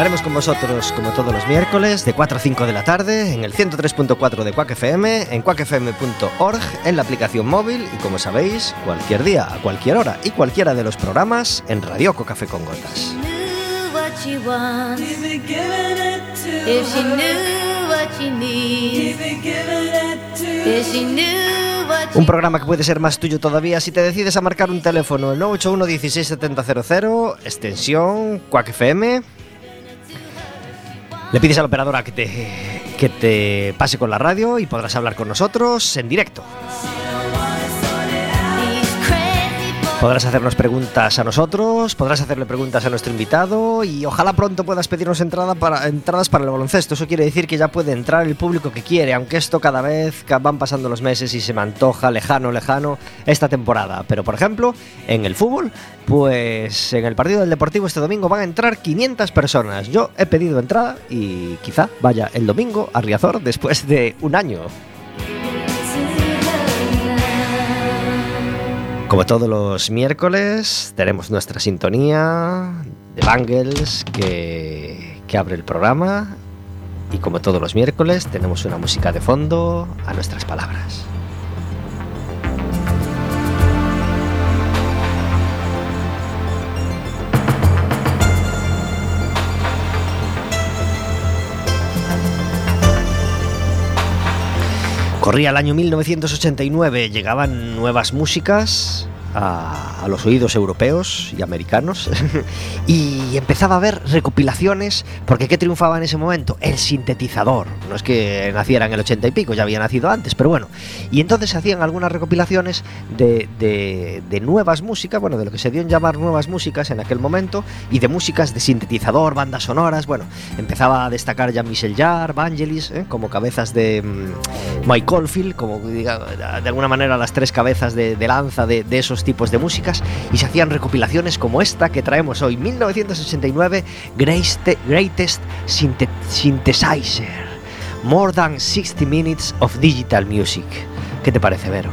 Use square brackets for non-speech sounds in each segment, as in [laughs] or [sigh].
Estaremos con vosotros como todos los miércoles de 4 a 5 de la tarde en el 103.4 de Quack FM, en quackfm.org, en la aplicación móvil y como sabéis, cualquier día, a cualquier hora y cualquiera de los programas en Radioco Café con Gotas. Un programa que puede ser más tuyo todavía si te decides a marcar un teléfono el 981 167000, extensión Quack FM. Le pides a la operadora que te, que te pase con la radio y podrás hablar con nosotros en directo. Podrás hacernos preguntas a nosotros, podrás hacerle preguntas a nuestro invitado y ojalá pronto puedas pedirnos entrada para, entradas para el baloncesto. Eso quiere decir que ya puede entrar el público que quiere, aunque esto cada vez van pasando los meses y se me antoja lejano, lejano esta temporada. Pero por ejemplo, en el fútbol, pues en el partido del Deportivo este domingo van a entrar 500 personas. Yo he pedido entrada y quizá vaya el domingo a Riazor después de un año. Como todos los miércoles, tenemos nuestra sintonía de Bangles que, que abre el programa. Y como todos los miércoles, tenemos una música de fondo a nuestras palabras. Corría el año 1989, llegaban nuevas músicas a, a los oídos europeos y americanos [laughs] y empezaba a haber recopilaciones, porque ¿qué triunfaba en ese momento? El sintetizador. No es que naciera en el 80 y pico, ya había nacido antes, pero bueno. Y entonces se hacían algunas recopilaciones de, de- de nuevas músicas, bueno, de lo que se dio en llamar nuevas músicas en aquel momento, y de músicas de sintetizador, bandas sonoras, bueno, empezaba a destacar Jean-Michel Jarre, Vangelis, ¿eh? como cabezas de mm, Mike Oldfield, como de alguna manera las tres cabezas de, de lanza de, de esos tipos de músicas, y se hacían recopilaciones como esta que traemos hoy, 1989, Greatest, Greatest Synthe- Synthesizer, More Than 60 Minutes of Digital Music. ¿Qué te parece, Vero?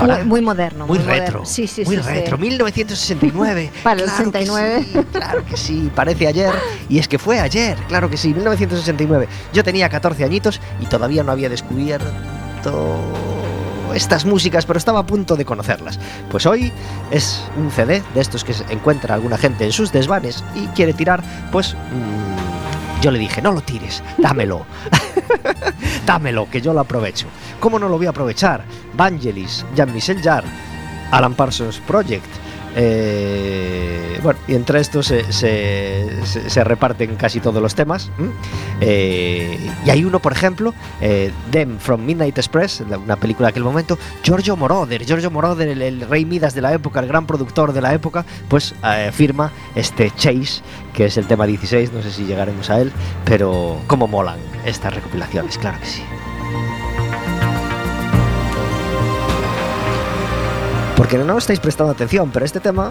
Muy, muy moderno. muy moderno. retro. Sí, sí, muy sí, retro. 1969. [laughs] Para el Claro que 69. sí, claro que sí, parece ayer. Y es que fue ayer, claro que sí, 1969. Yo tenía 14 añitos y todavía no había descubierto estas músicas, pero estaba a punto de conocerlas. Pues hoy es un CD de estos que encuentra alguna gente en sus desvanes y quiere tirar, pues mm, yo le dije, no lo tires, dámelo. [laughs] dámelo, que yo lo aprovecho. ¿Cómo no lo voy a aprovechar? Vangelis, Jean-Michel Jarre, Alan Parsons Project. Eh, bueno, y entre estos se, reparten casi todos los temas. Eh, y hay uno, por ejemplo, eh, Them from Midnight Express, una película de aquel momento, Giorgio Moroder. Giorgio Moroder, el, el rey Midas de la época, el gran productor de la época, pues eh, firma este Chase, que es el tema 16, no sé si llegaremos a él, pero cómo molan estas recopilaciones, claro que sí. Porque no estáis prestando atención, pero este tema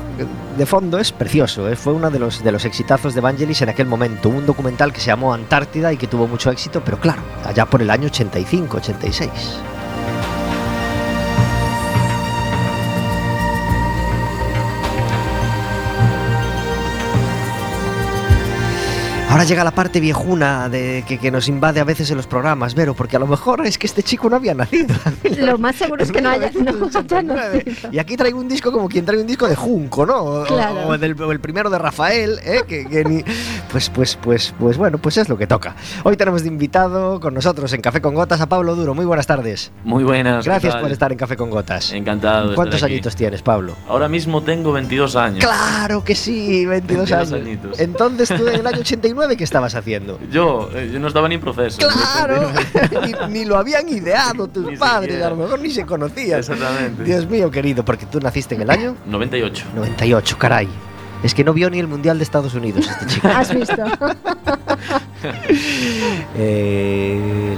de fondo es precioso. ¿eh? Fue uno de los, de los exitazos de Vangelis en aquel momento. Un documental que se llamó Antártida y que tuvo mucho éxito, pero claro, allá por el año 85, Ahora llega la parte viejuna de que, que nos invade a veces en los programas, Vero, porque a lo mejor es que este chico no había nacido. [laughs] Lo más seguro es que no haya, no haya 1989. nacido. Y aquí traigo un disco como quien trae un disco de Junco, ¿no? O, Claro. o del- o el primero de Rafael, ¿eh? que, que ni- pues, pues, pues, pues bueno, pues es lo que toca. Hoy tenemos de invitado con nosotros en Café con Gotas a Pablo Duro. Muy buenas tardes. Muy buenas. ¿qué Gracias por estar en Café con Gotas. Encantado. de ¿Cuántos estar aquí. añitos tienes, Pablo? Ahora mismo tengo 22 años. Claro que sí, 22, 22 años. añitos. Entonces tú en el año 89, [laughs] ¿qué estabas haciendo? Yo, eh, yo no estaba ni en proceso. Claro, [laughs] ni, ni lo habían ideado tus Ni padres, siquiera. a lo mejor ni se conocían. Exactamente. Dios mío, querido, porque tú naciste en el año 98. 98, caray. Es que no vio ni el Mundial de Estados Unidos este chico. [laughs] ¿Has visto? [laughs] Eh, el- eh,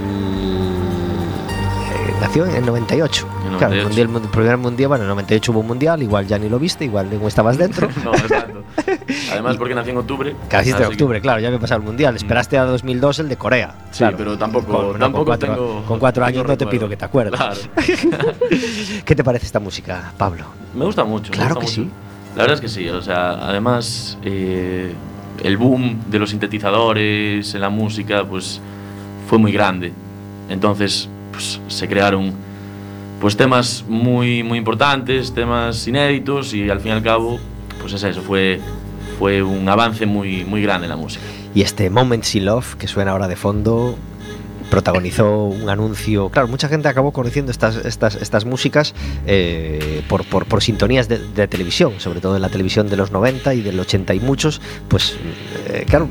nació en el 98. En Claro, el, 98. mundial, el primer mundial, bueno, en el 98 hubo un mundial, igual ya ni lo viste, igual no estabas dentro. [laughs] no, exacto. Además, [laughs] porque nací en octubre. Casi que- octubre, claro, ya había pasado el mundial. Esperaste a 2002 el de Corea. Sí, claro. pero tampoco, Con- no, con tampoco cuatro, tengo. con cuatro tengo años no te pido que te acuerdes. Claro. [laughs] ¿Qué te parece esta música, Pablo? Me gusta mucho. Claro gusta que mucho. sí. La verdad es que sí. O sea, además, eh, el boom de los sintetizadores en la música, pues, fue muy grande. Entonces, pues, se crearon pues temas muy, muy importantes, temas inéditos y al fin y al cabo, pues es eso, fue, fue un avance muy, muy grande en la música. Y este Moments in Love, que suena ahora de fondo, protagonizó un anuncio. Claro, mucha gente acabó conociendo estas, estas, estas músicas eh, por, por, sintonías de, de televisión, sobre todo en la televisión de los 90 y del 80 y muchos. Pues, eh, claro.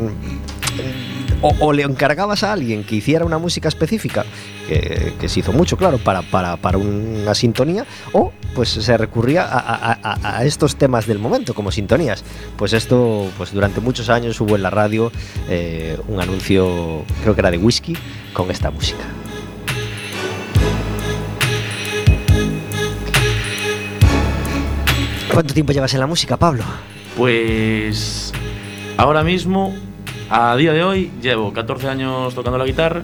O, le encargabas a alguien que hiciera una música específica, que, se hizo mucho, claro, para, para, para una sintonía, o pues se recurría a- a estos temas del momento como sintonías. Pues esto, pues durante muchos años hubo en la radio eh, un anuncio, creo que era de whisky, con esta música. ¿Cuánto tiempo llevas en la música, Pablo? Pues ahora mismo, a día de hoy, llevo 14 años tocando la guitarra.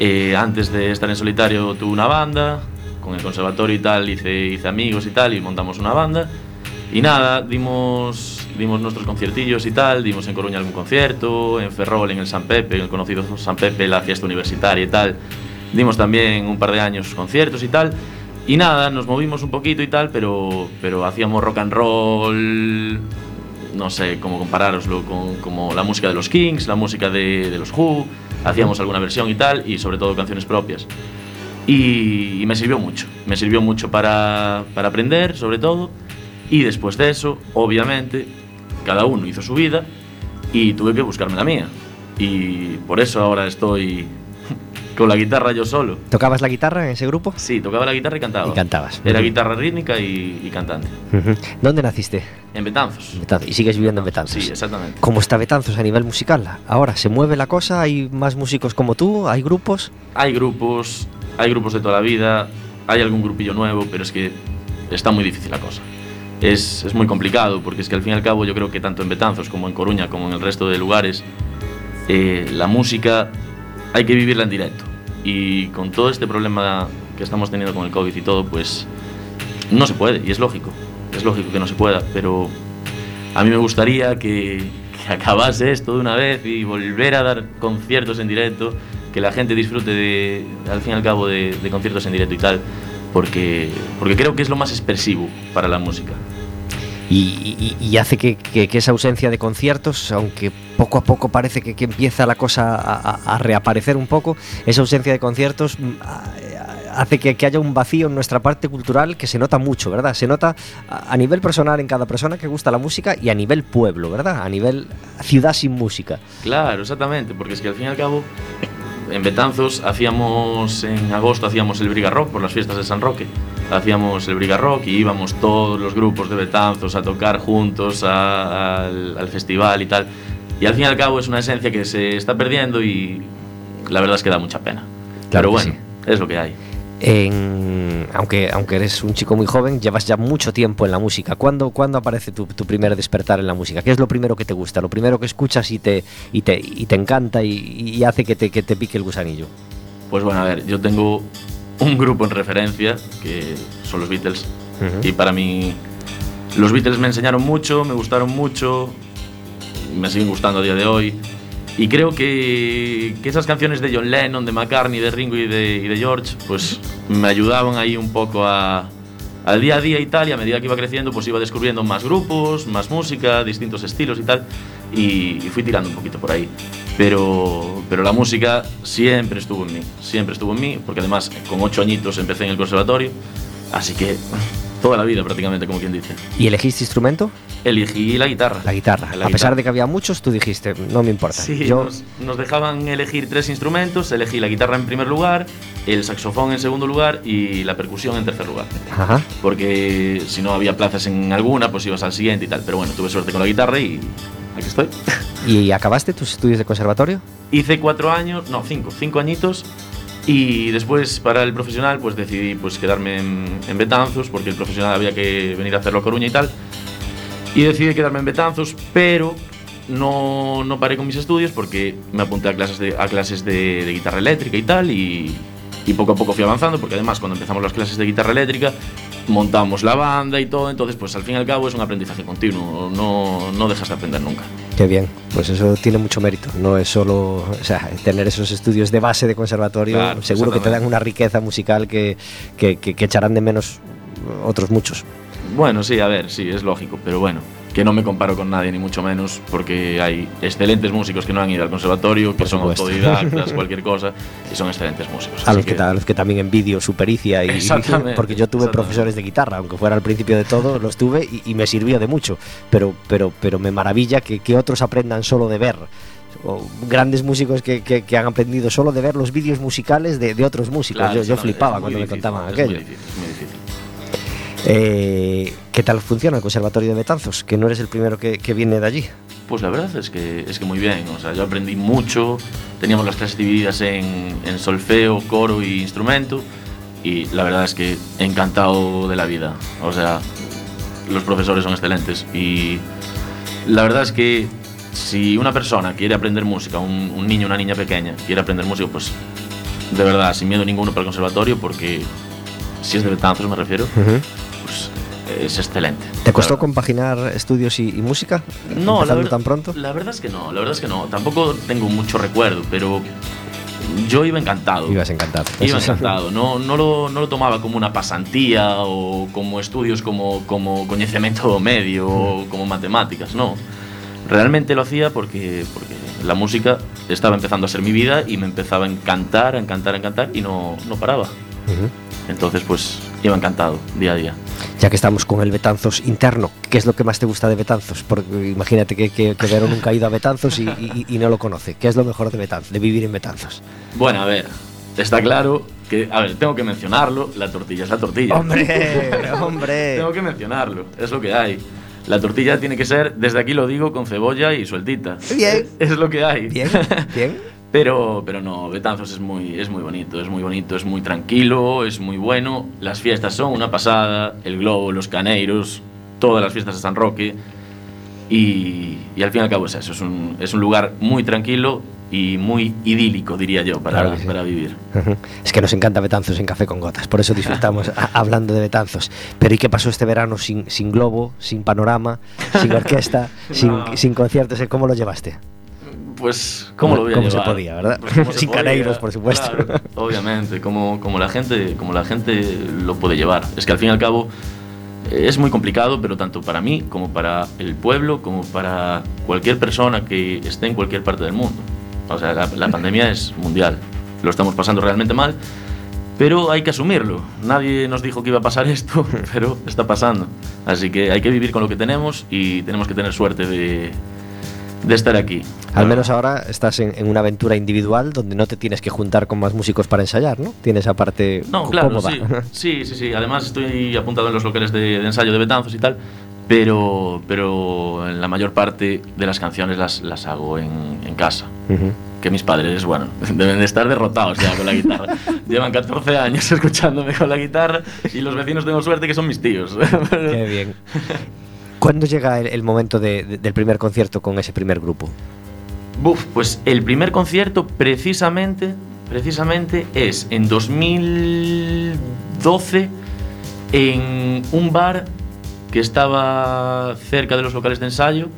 Eh, antes de estar en solitario tuve una banda, con el conservatorio y tal, hice, hice amigos y tal, y montamos una banda. Y nada, dimos, dimos nuestros conciertillos y tal, dimos en Coruña algún concierto, en Ferrol, en el San Pepe, en el conocido San Pepe, la fiesta universitaria y tal. Dimos también un par de años conciertos y tal. Y nada, nos movimos un poquito y tal, pero, pero hacíamos rock and roll, no sé cómo comparároslo con como la música de los Kings, la música de, los Who, hacíamos alguna versión y tal, y sobre todo canciones propias. Y, y me sirvió mucho, me sirvió mucho para, para aprender, sobre todo, y después de eso, obviamente, cada uno hizo su vida y tuve que buscarme la mía. Y por eso ahora estoy con la guitarra yo solo. ¿Tocabas la guitarra en ese grupo? Sí, tocaba la guitarra y cantaba. Y cantabas. Era guitarra rítmica y, y cantante. ¿Dónde naciste? En Betanzos. Betanzos. Y sigues viviendo en Betanzos. Sí, exactamente. ¿Cómo está Betanzos a nivel musical? Ahora, ¿se mueve la cosa? ¿Hay más músicos como tú? ¿Hay grupos? Hay grupos, hay grupos de toda la vida, hay algún grupillo nuevo, pero es que está muy difícil la cosa. Es, es muy complicado, porque es que al fin y al cabo yo creo que tanto en Betanzos como en Coruña, como en el resto de lugares, eh, la música hay que vivirla en directo. Y con todo este problema que estamos teniendo con el COVID y todo, pues no se puede, y es lógico, es lógico que no se pueda, pero a mí me gustaría que, acabase esto de una vez y volver a dar conciertos en directo, que la gente disfrute de, al fin y al cabo de, de conciertos en directo y tal, porque, porque creo que es lo más expresivo para la música. Y, y- y hace que, que- esa ausencia de conciertos, aunque poco a poco parece que, que empieza la cosa a, reaparecer un poco, esa ausencia de conciertos mm, hace que, que haya un vacío en nuestra parte cultural que se nota mucho, ¿verdad? Se nota a, a nivel personal en cada persona que gusta la música y a nivel pueblo, ¿verdad? A nivel ciudad sin música. Claro, exactamente, porque es que al fin y al cabo, en Betanzos hacíamos, en agosto hacíamos el Briga Rock por las fiestas de San Roque. Hacíamos el Briga Rock y íbamos todos los grupos de Betanzos a tocar juntos a- al, al festival y tal. Y al fin y al cabo es una esencia que se está perdiendo y la verdad es que da mucha pena. Claro Pero bueno, es lo que hay. En, aunque, aunque eres un chico muy joven, llevas ya mucho tiempo en la música. ¿Cuándo, cuándo aparece tu, tu primer despertar en la música? ¿Qué es lo primero que te gusta? Lo primero que escuchas y te, y te, y te encanta y, y hace que te, que te pique el gusanillo. Pues bueno, a ver, yo tengo un grupo en referencia que son los Beatles. Y para mí, los Beatles me enseñaron mucho, me gustaron mucho, me siguen gustando a día de hoy. Y creo que, que esas canciones de John Lennon, de McCartney, de Ringo y de, y de George, pues me ayudaban ahí un poco a, al día a día y tal. Y a medida que iba creciendo, pues iba descubriendo más grupos, más música, distintos estilos y tal. Y, y fui tirando un poquito por ahí. Pero, pero la música siempre estuvo en mí, siempre estuvo en mí, porque además con ocho añitos empecé en el conservatorio. Así que toda la vida prácticamente, como quien dice. ¿Y elegiste instrumento? Elegí la guitarra. La guitarra. La a pesar de que había muchos, tú dijiste, no me importa. Sí, Yo, nos, nos dejaban elegir tres instrumentos, elegí la guitarra en primer lugar, el saxofón en segundo lugar y la percusión en tercer lugar. Ajá. Porque si no había plazas en alguna, pues ibas al siguiente y tal. Pero bueno, tuve suerte con la guitarra y aquí estoy. [laughs] ¿Y acabaste tus estudios de conservatorio? Hice cuatro años, no, cinco, cinco añitos. Y después para el profesional pues decidí pues quedarme en, en Betanzos porque el profesional había que venir a hacerlo a Coruña y tal. Y decidí quedarme en Betanzos, pero no, no paré con mis estudios porque me apunté a clases de, a clases de, de guitarra eléctrica y tal y, y poco a poco fui avanzando porque además cuando empezamos las clases de guitarra eléctrica montamos la banda y todo, entonces pues al fin y al cabo es un aprendizaje continuo, no, no dejas de aprender nunca. Qué bien, pues eso tiene mucho mérito. No es solo, o sea, tener esos estudios de base de conservatorio, Claro, seguro que te dan una riqueza musical que, que, que- que echarán de menos otros muchos. Bueno, sí, a ver, sí, es lógico, pero bueno, que no me comparo con nadie, ni mucho menos, porque hay excelentes músicos que no han ido al conservatorio, que Por son supuesto. autodidactas, [laughs] cualquier cosa, y son excelentes músicos. A los que, ta- a los que también envidio su pericia y Exactamente, porque yo tuve profesores de guitarra, aunque fuera al principio de todo, los tuve y, y me sirvió de mucho. Pero, pero, pero me maravilla que, que otros aprendan solo de ver. O grandes músicos que, que- que han aprendido solo de ver los vídeos musicales de, de otros músicos. Claro, yo, flipaba cuando me contaban aquello. Muy difícil, muy difícil. Eh, ¿Qué tal funciona el Conservatorio de Betanzos? Que no eres el primero que, que viene de allí. Pues la verdad es que, es que muy bien, o sea, yo aprendí mucho, teníamos las clases divididas en, en solfeo, coro y instrumento, y la verdad es que encantado de la vida, o sea, los profesores son excelentes, y la verdad es que si una persona quiere aprender música, un, un niño, una niña pequeña, quiere aprender música, pues de verdad, sin miedo ninguno para el conservatorio, porque si es de Betanzos me refiero, pues es excelente. ¿Te costó compaginar estudios y, y música? no, la tan pronto? La verdad es que no, la verdad es que no. Tampoco tengo mucho recuerdo, pero yo iba encantado. Ibas encantado. Iba encantado. No, no, lo, no lo tomaba como una pasantía o como estudios como, como conocimiento medio o como matemáticas, no. Realmente lo hacía porque, porque la música estaba empezando a ser mi vida y me empezaba a encantar, a encantar, a encantar y no, no paraba. Ujú. Entonces, pues iba encantado día a día. Ya que estamos con el Betanzos interno, ¿qué es lo que más te gusta de Betanzos? Porque imagínate que, que, que Vero nunca ha ido a Betanzos y, y- y no lo conoce. ¿Qué es lo mejor de Betanzos, de vivir en Betanzos? Bueno, a ver, está claro que, a ver, tengo que mencionarlo, la tortilla es la tortilla. ¡Hombre! [laughs] ¡Hombre! Tengo que mencionarlo, es lo que hay. La tortilla tiene que ser, desde aquí lo digo, con cebolla y sueltita. Bien. Es lo que hay. Bien, [laughs] bien. Pero, pero no, Betanzos es muy, es muy bonito, es muy bonito, es muy tranquilo, es muy bueno. Las fiestas son una pasada, el globo, los caneiros, todas las fiestas de San Roque. Y, y al fin y al cabo es eso, es un, es un lugar muy tranquilo y muy idílico, diría yo, para, Claro que sí. para vivir. Es que nos encanta Betanzos en Café con Gotas, por eso disfrutamos [laughs] a- hablando de Betanzos. Pero ¿y qué pasó este verano sin, sin globo, sin panorama, sin orquesta, [laughs] sin, sin conciertos? ¿Cómo lo llevaste? Pues, ¿cómo lo voy a ¿Cómo se llevar? podía, verdad? Pues, ¿cómo [laughs] se Sin caneiros, por supuesto. Claro, obviamente, como, como, la gente, como la gente lo puede llevar. Es que al fin y al cabo es muy complicado, pero tanto para mí como para el pueblo, como para cualquier persona que esté en cualquier parte del mundo. O sea, la, la pandemia es mundial. Lo estamos pasando realmente mal, pero hay que asumirlo. Nadie nos dijo que iba a pasar [laughs] esto, pero está pasando. Así que hay que vivir con lo que tenemos y tenemos que tener suerte de, de estar aquí. Al menos ahora estás en, en una aventura individual donde no te tienes que juntar con más músicos para ensayar, ¿no? Tienes esa parte No, claro, cómoda. sí. [laughs] Sí, sí, sí. Además estoy apuntado en los locales de, de ensayo de Betanzos y tal, pero, pero en la mayor parte de las canciones las, las hago en, en casa. Que mis padres, bueno, [laughs] deben de estar derrotados ya con la guitarra. [laughs] Llevan 14 años escuchándome con la guitarra y los vecinos tengo suerte que son mis tíos. Qué bien. ¿Cuándo llega el, momento de- de- del primer concierto con ese primer grupo? Buf, pues el primer concierto precisamente, precisamente es en 2012 en un bar que estaba cerca de los locales de ensayo.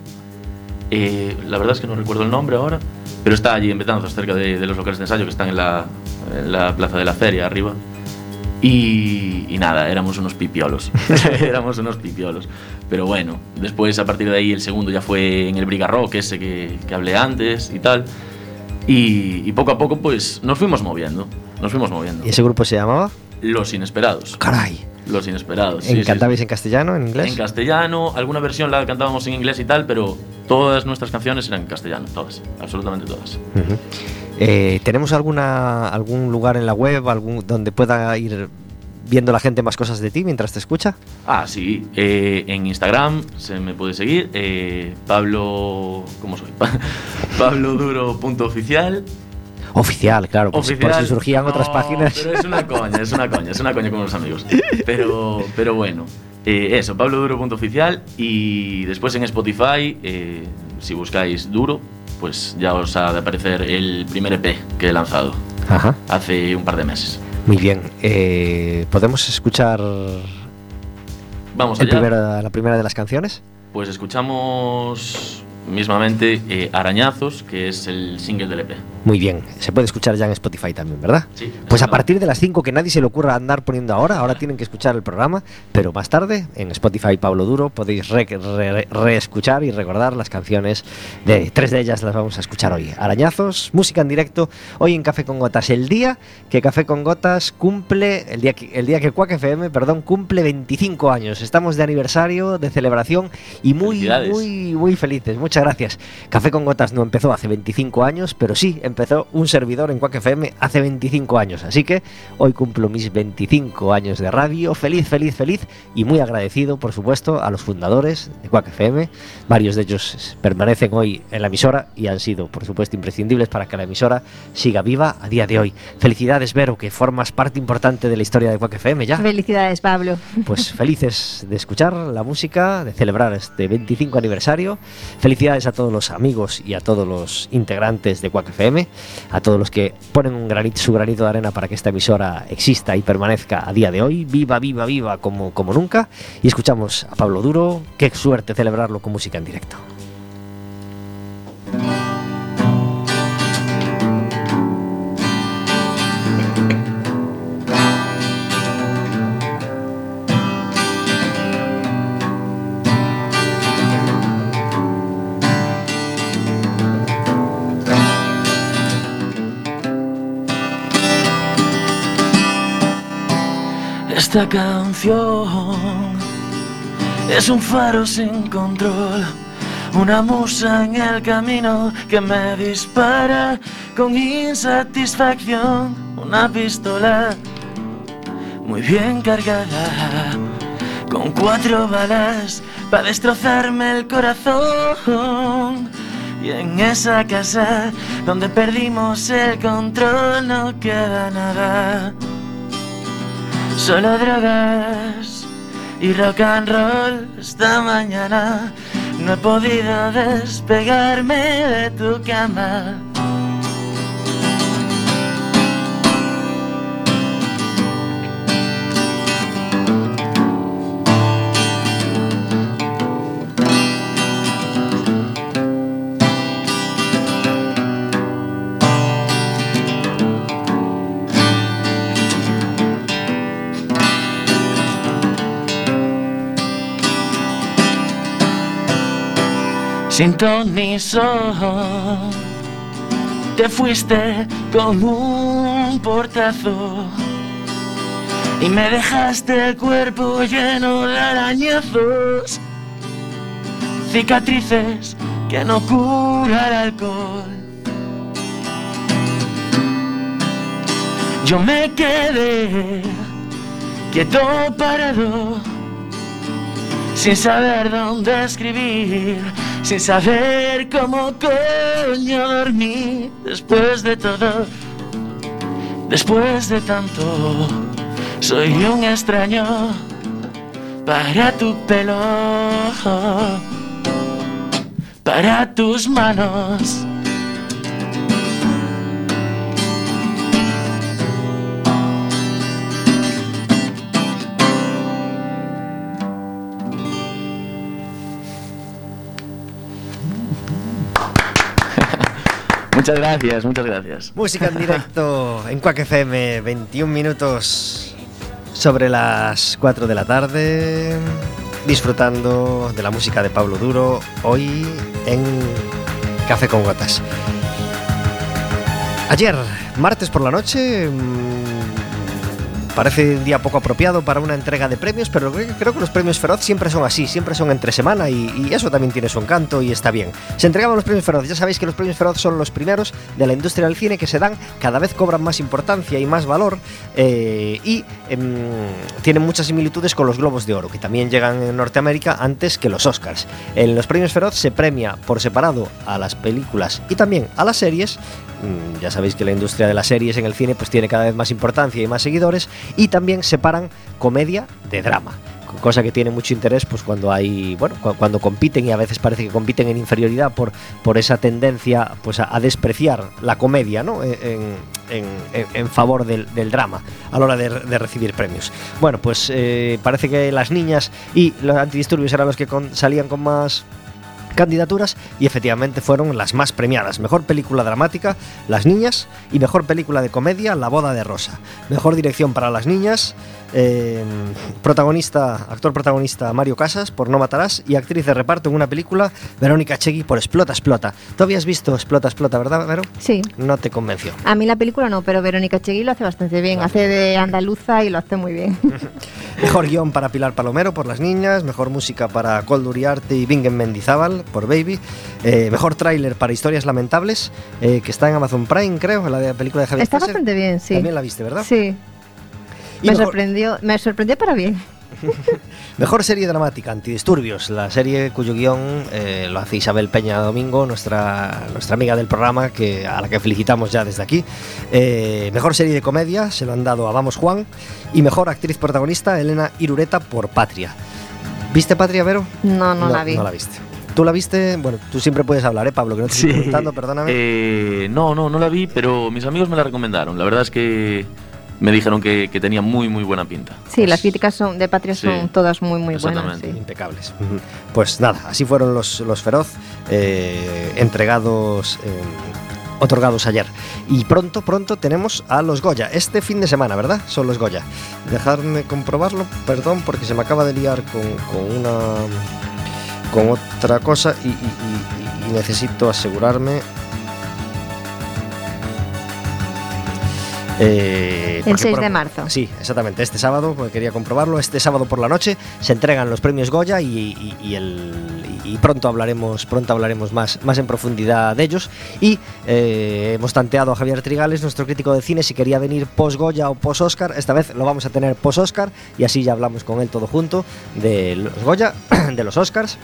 Eh, la verdad es que no recuerdo el nombre ahora, pero está allí en Betanzos, cerca de, los locales de ensayo que están en la plaza de la feria arriba. Y, y nada, éramos unos pipiolos. [laughs] [laughs] éramos unos pipiolos. Pero bueno, después a partir de ahí el segundo ya fue en el Briga Rock, ese que, que hablé antes y tal. Y, y poco a poco pues nos fuimos moviendo. Nos fuimos moviendo. ¿Y ese grupo se llamaba? Los Inesperados. Caray. Los Inesperados. sí, sí, sí. ¿Cantabais en castellano, en inglés? En castellano, alguna versión la cantábamos en inglés y tal, pero todas nuestras canciones eran en castellano, todas, absolutamente todas. Eh, ¿Tenemos alguna, algún lugar en la web algún, donde pueda ir viendo la gente más cosas de ti mientras te escucha? Ah, sí, eh, en Instagram se me puede seguir, eh, Pablo... ¿Cómo soy? [laughs] Pablo Duro.oficial. Oficial, claro, si- por si surgían otras páginas. Pero es una coña, es una coña, es una coña con los amigos. Pero, pero bueno, eh, eso, Pablo Duro.oficial y después en Spotify, eh, si buscáis Duro, pues ya os ha de aparecer el primer EP que he lanzado Ajá, hace un par de meses. muy bien. Eh, ¿Podemos escuchar Vamos el allá. primera- la primera de las canciones? Pues escuchamos mismamente eh, Arañazos, que es el single del EP. Muy bien, se puede escuchar ya en Spotify también, ¿verdad? Sí, Pues a partir de las 5 que nadie se le ocurra andar poniendo ahora, ahora tienen que escuchar el programa, pero más tarde en Spotify Pablo Duro podéis re- re- reescuchar y recordar las canciones de tres de ellas las vamos a escuchar hoy. Arañazos, música en directo, hoy en Café con Gotas, el día que Café con Gotas cumple, el día que, el día que Quack FM, perdón, cumple 25 años. Estamos de aniversario, de celebración y muy, muy, muy felices. Muchas gracias. Café con Gotas no empezó hace 25 años, pero sí empezó un servidor en Quack FM hace 25 años. Así que hoy cumplo mis 25 años de radio. Feliz, feliz, feliz y muy agradecido, por supuesto, a los fundadores de Quack FM. Varios de ellos permanecen hoy en la emisora y han sido, por supuesto, imprescindibles para que la emisora siga viva a día de hoy. Felicidades, Vero, que formas parte importante de la historia de Quack FM ya. Felicidades, Pablo. Pues felices de escuchar la música, de celebrar este 25 aniversario. Felicidades a todos los amigos y a todos los integrantes de Quack FM, a todos los que ponen un granito, su granito de arena para que esta emisora exista y permanezca a día de hoy. Viva, viva, viva como, como nunca. Y escuchamos a Pablo Duro. Qué suerte celebrarlo con música en directo. Esta canción es un faro sin control, una musa en el camino que me dispara con insatisfacción, una pistola muy bien cargada, con cuatro balas para destrozarme el corazón. Y en esa casa donde perdimos el control no queda nada. Solo drogas y rock and roll esta mañana. No he podido despegarme de tu cama. Sin ton ni son, te fuiste con un portazo. Y me dejaste el cuerpo lleno de arañazos, cicatrices que no cura el alcohol. Yo me quedé quieto parado sin saber dónde escribir sin saber cómo coño dormí después de todo, después de tanto. Soy un extraño para tu pelo, para tus manos Muchas gracias, muchas gracias. Música en directo en Quack FM, 21 minutos sobre las 4 de la tarde, disfrutando de la música de Pablo Duro, hoy en Café con Gotas. Ayer, martes por la noche, mm, parece un día poco apropiado para una entrega de premios, pero creo que los premios Feroz siempre son así, siempre son entre semana y, y eso también tiene su encanto y está bien. Se entregaban los premios Feroz, ya sabéis que los premios Feroz son los primeros de la industria del cine que se dan, cada vez cobran más importancia y más valor eh, y em, tienen muchas similitudes con los Globos de Oro, que también llegan en Norteamérica antes que los Oscars. En los premios Feroz se premia por separado a las películas y también a las series. Mm, Ya sabéis que la industria de las series en el cine pues tiene cada vez más importancia y más seguidores y también separan comedia de drama cosa que tiene mucho interés pues cuando hay bueno cu- cuando compiten y a veces parece que compiten en inferioridad por, por esa tendencia pues a, despreciar la comedia ¿no? en, en- en- favor del, drama a la hora de, recibir premios bueno pues eh, parece que las niñas y los antidisturbios eran los que salían con más candidaturas y efectivamente fueron las más premiadas. Mejor película dramática, Las Niñas, y mejor película de comedia, La Boda de Rosa. Mejor dirección para las niñas, eh, protagonista, actor protagonista Mario Casas por No Matarás y actriz de reparto en una película Verónica Chegui por Explota, Explota. ¿Tú habías visto Explota, Explota, verdad, Vero? Sí. No te convenció. A mí la película no, pero Verónica Chegui lo hace bastante bien. Hace de andaluza y lo hace muy bien. [laughs] Mejor guion para Pilar Palomero por Las Niñas, mejor música para Koldo Uriarte y Bingen Mendizábal por Baby, eh, mejor tráiler para Historias Lamentables, eh, que está en Amazon Prime, creo, la de la película de Javier Está bastante bien, sí. También la viste, ¿verdad? Sí. Y Me mejor, sorprendió, me sorprendió para bien. [laughs] mejor serie dramática, Antidisturbios, la serie cuyo guion eh, lo hace Isabel Peña Domingo, nuestra, nuestra amiga del programa, que, a la que felicitamos ya desde aquí. Eh, mejor serie de comedia, se lo han dado a Vamos Juan. Y mejor actriz protagonista, Elena Irureta por Patria. ¿Viste Patria, Vero? No, no, la vi. No la viste. ¿Tú la viste? Bueno, tú siempre puedes hablar, ¿eh, Pablo? Que no te estoy preguntando, perdóname. Eh, no, no, no la vi, pero mis amigos me la recomendaron. La verdad es que me dijeron que, que tenía muy, muy buena pinta. Sí, las críticas son, de Patria Sí, son todas muy, muy buenas. exactamente. sí. Impecables. Pues nada, así fueron los, los Feroz eh, entregados, eh, otorgados ayer. Y pronto, pronto tenemos a los Goya. Este fin de semana, ¿verdad? Son los Goya. Dejarme comprobarlo, perdón, porque se me acaba de liar con, con una. Con otra cosa y, y- necesito asegurarme. Eh, El porque 6 por- de marzo. Sí, exactamente. Este sábado, porque quería comprobarlo, este sábado por la noche se entregan los premios Goya y, y- y el, y pronto hablaremos, pronto hablaremos más, más en profundidad de ellos. Y eh, hemos tanteado a Javier Trigales, nuestro crítico de cine, si quería venir post Goya o post Oscar. Esta vez lo vamos a tener post Oscar y así ya hablamos con él todo junto de los Goya, [clears throat] de los Oscars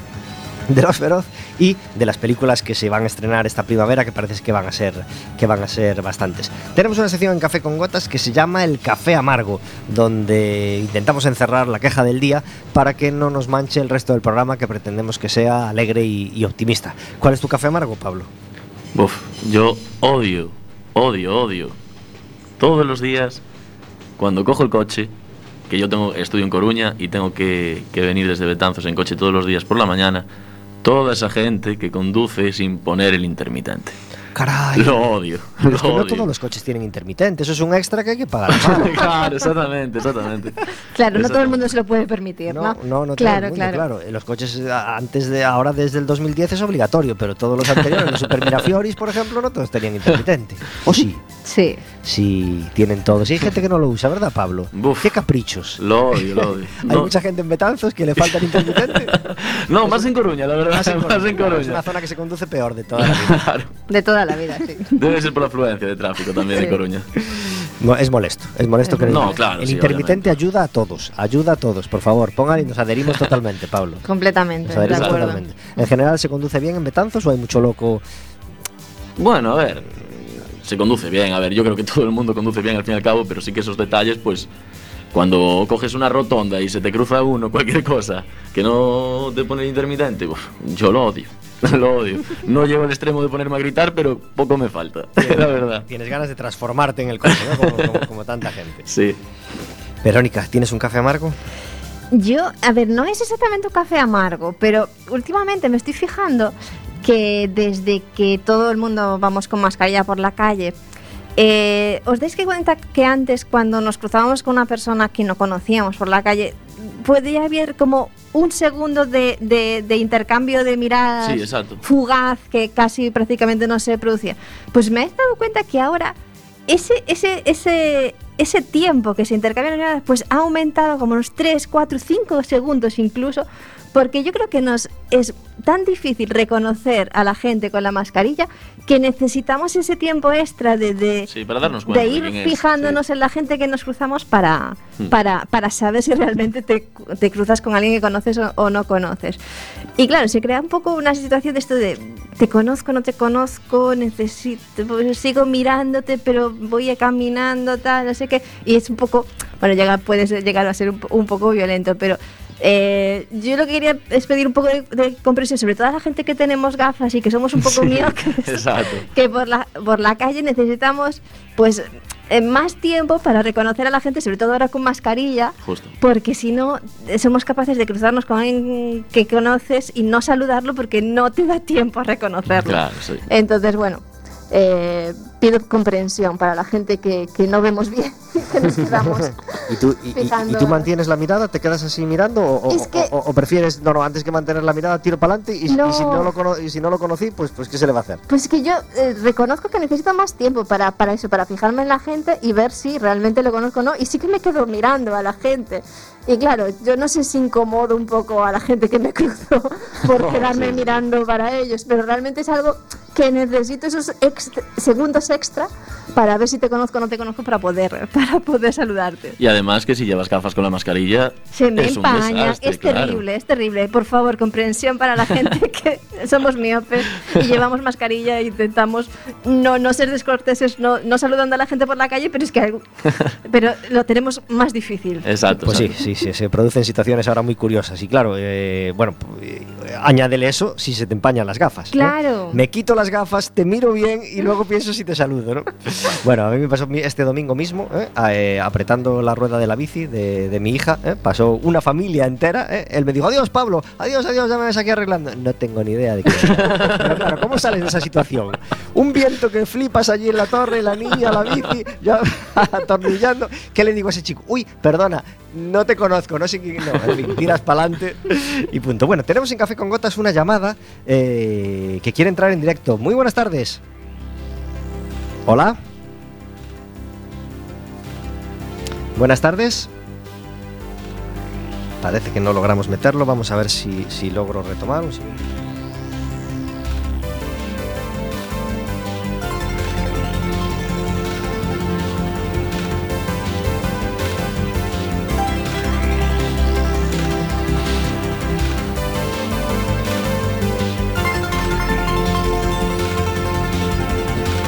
de los Feroz y de las películas que se van a estrenar esta primavera que parece que van a ser que van a ser bastantes. Tenemos una sección en Café con Gotas que se llama el Café Amargo, donde intentamos encerrar la queja del día para que no nos manche el resto del programa que pretendemos que sea alegre y, optimista. ¿Cuál es tu café amargo, Pablo? Uf, yo odio, odio, odio. Todos los días, cuando cojo el coche, que yo tengo estudio en Coruña y tengo que venir desde Betanzos en coche todos los días por la mañana, toda esa gente que conduce sin poner el intermitente. Caray. Lo odio, Pero lo es que no todos los coches tienen intermitente, eso es un extra que hay que pagar. [laughs] claro, exactamente, exactamente. Claro, no todo el mundo se lo puede permitir, ¿no? No, no, no todo claro, el mundo, claro. claro. En Los coches a- antes de ahora desde el 2010 es obligatorio, pero todos los anteriores, los Super Mirafioris, por ejemplo, no todos tenían intermitente. [laughs] ¿O sí? Sí. Sí, tienen todos. Y hay gente que no lo usa, ¿verdad, Pablo? Buf. Qué caprichos. Lo odio, lo odio. [laughs] Hay No, mucha gente en Betanzos que le falta el [laughs] intermitente. no, más en Coruña, la verdad. Más en [laughs] Más en Coruña. Es una zona que se conduce peor de toda la vida. Claro. De toda la vida, sí. Debe ser por la afluencia de tráfico también Sí. de Coruña. No, es molesto, es molesto que No, claro, el sí, intermitente ayuda a todos, ayuda a todos, por favor, pongan y nos adherimos totalmente, Pablo. Completamente, Nos de adherimos acuerdo. totalmente. En general, ¿se conduce bien en Betanzos o hay mucho loco? Bueno, a ver, se conduce bien, a ver, yo creo que todo el mundo conduce bien al fin y al cabo, pero sí que esos detalles, pues, cuando coges una rotonda y se te cruza uno, [laughs] cualquier cosa, que no te pone el intermitente, uf, yo lo odio, [laughs] lo odio. No llego al extremo de ponerme a gritar, pero poco me falta, [laughs] la verdad. Tienes ganas de transformarte en el coche, ¿no? Como, como- como tanta gente. Sí. Verónica, ¿tienes un café amargo? Yo, a ver, no es exactamente un café amargo, pero últimamente me estoy fijando que desde que todo el mundo vamos con mascarilla por la calle, eh, ¿os dais que cuenta que antes cuando nos cruzábamos con una persona que no conocíamos por la calle, podía haber como un segundo de, de- de intercambio de miradas Sí, fugaz que casi prácticamente no se producía? Pues me he dado cuenta que ahora ese, ese, ese, ese tiempo que se intercambian miradas pues ha aumentado como unos 3, 4, 5 segundos incluso, porque yo creo que nos es tan difícil reconocer a la gente con la mascarilla que necesitamos ese tiempo extra de, de, Sí, para darnos de de ir es, fijándonos sí. en la gente que nos cruzamos para, Hmm. para, para saber si realmente te, te cruzas con alguien que conoces o, o no conoces. Y claro, se crea un poco una situación de esto de te conozco, no te conozco, necesito, pues, sigo mirándote, pero voy caminando, tal, no sé qué. Y es un poco, bueno, llega, puede ser- llegar a ser un, un poco violento, pero eh, yo lo que quería es pedir un poco de, de comprensión, sobre todo a la gente que tenemos gafas y que somos un poco miopes [laughs] Exacto. que por la, por la calle necesitamos pues eh, más tiempo para reconocer a la gente, sobre todo ahora con mascarilla, Justo. porque si no eh, somos capaces de cruzarnos con alguien que conoces y no saludarlo porque no te da tiempo a reconocerlo. Claro, sí. Entonces, bueno, eh, pido comprensión para la gente que, que no vemos bien, [laughs] que nos quedamos. [laughs] ¿Y tú, y- y- y tú mantienes la mirada? ¿Te quedas así mirando? ¿O, o- que- o- o prefieres, no, no, antes que mantener la mirada, tiro para adelante y, y No. si no lo cono- y si no lo conocí, pues, pues ¿qué se le va a hacer? Pues que yo eh, reconozco que necesito más tiempo para, para eso, para fijarme en la gente y ver si realmente lo conozco o no. Y sí que me quedo mirando a la gente. Y claro, yo no sé si incomodo un poco a la gente que me [laughs] cruzo por quedarme mirando para ellos, pero realmente es algo que necesito esos ex- segundos extra para ver si te conozco o no te conozco para poder, [laughs] para poder saludarte. Y además que si llevas gafas con la mascarilla, Se me es un empaña, desastre, es claro. terrible, es terrible. Por favor, comprensión para la gente [laughs] que somos miopes y llevamos mascarilla e intentamos no, no ser descorteses, no, no saludando a la gente por la calle, pero es que algo- [laughs] pero lo tenemos más difícil. Exacto. Pues sí, exacto. sí, sí, se producen situaciones ahora muy curiosas. Y claro, eh, bueno, eh, añádele eso si se te empañan las gafas. ¿no? Claro. Me quito las gafas, te miro bien y luego pienso si te saludo, ¿no? [laughs] bueno, a mí me pasó este domingo mismo, ¿eh? A- eh, apretando la rueda de la bici de, de mi hija, ¿eh? pasó una familia entera. ¿eh? Él me dijo, adiós Pablo, adiós, adiós, ya me ves aquí arreglando. No tengo ni idea de qué. Pero claro, ¿cómo sales de esa situación? Un viento que flipas allí en la torre, la niña, la bici, ya [laughs] atornillando. ¿Qué le digo a ese chico? Uy, perdona, no te conozco, no sé quién. No, en fin, tiras para adelante y punto. Bueno, tenemos en Café con Gotas una llamada eh, que quiere entrar en directo. Muy buenas tardes. Hola. Buenas tardes. Parece que no logramos meterlo. Vamos a ver si, si logro retomar. Un segundo.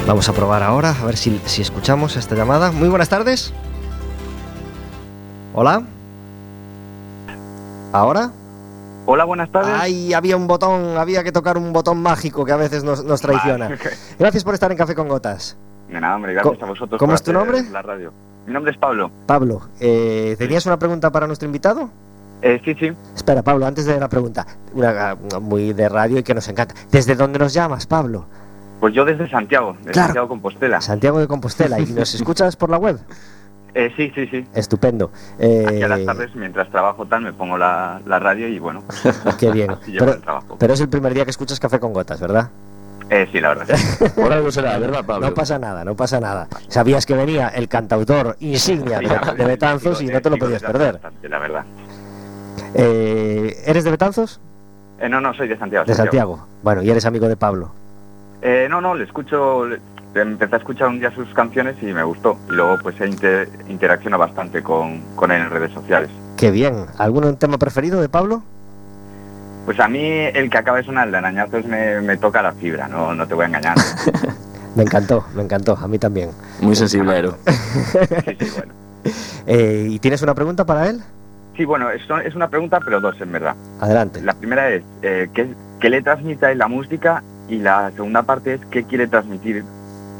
Vamos a probar ahora, a ver si, si escuchamos esta llamada. Muy buenas tardes. Hola. ¿Ahora? Hola, buenas tardes. Ay, había un botón, había que tocar un botón mágico que a veces nos, nos traiciona. [laughs] Gracias por estar en Café con Gotas. De nada, hombre, gracias ¿Cómo- a vosotros. cómo es tu nombre? La radio. Mi nombre es Pablo. Pablo, eh, ¿tenías una pregunta para nuestro invitado? Eh, sí, sí. Espera, Pablo, antes de la pregunta, una, una muy de radio y que nos encanta. ¿Desde dónde nos llamas, Pablo? Pues yo desde Santiago, de Claro. Santiago Compostela. Santiago de Compostela. ¿Y nos escuchas por la web? Eh, sí, sí, sí. Estupendo. Eh, Aquí a las tardes, mientras trabajo tal, me pongo la, la radio y bueno, [laughs] Qué bien. [laughs] Pero, el trabajo. pero es el primer día que escuchas Café con Gotas, ¿verdad? Eh, sí, la verdad. sí. [laughs] Por algo será, ¿verdad, Pablo? No pasa nada, no pasa nada. Sabías que venía el cantautor insignia Sí, de, de Betanzos y no te lo podías desde perder. la verdad. Eh, ¿Eres de Betanzos? Eh, no, no, soy de Santiago. De Santiago. Bueno, y eres amigo de Pablo. Eh, no, no, le escucho, le, empecé a escuchar un día sus canciones y me gustó. Y luego pues he inter- interacciona bastante con, con él en redes sociales. Qué bien. ¿Algún tema preferido de Pablo? Pues a mí el que acaba de sonar, el de arañazos, me, me toca la fibra, no, no te voy a engañar. [laughs] Me encantó, me encantó, a mí también. Muy sensiblero. [laughs] Sí, sí, bueno. Eh, ¿Y tienes una pregunta para él? Sí, bueno, es, es una pregunta, pero dos en verdad. Adelante. La primera es, eh, ¿qué, qué le transmite la música? Y la segunda parte es, ¿qué quiere transmitir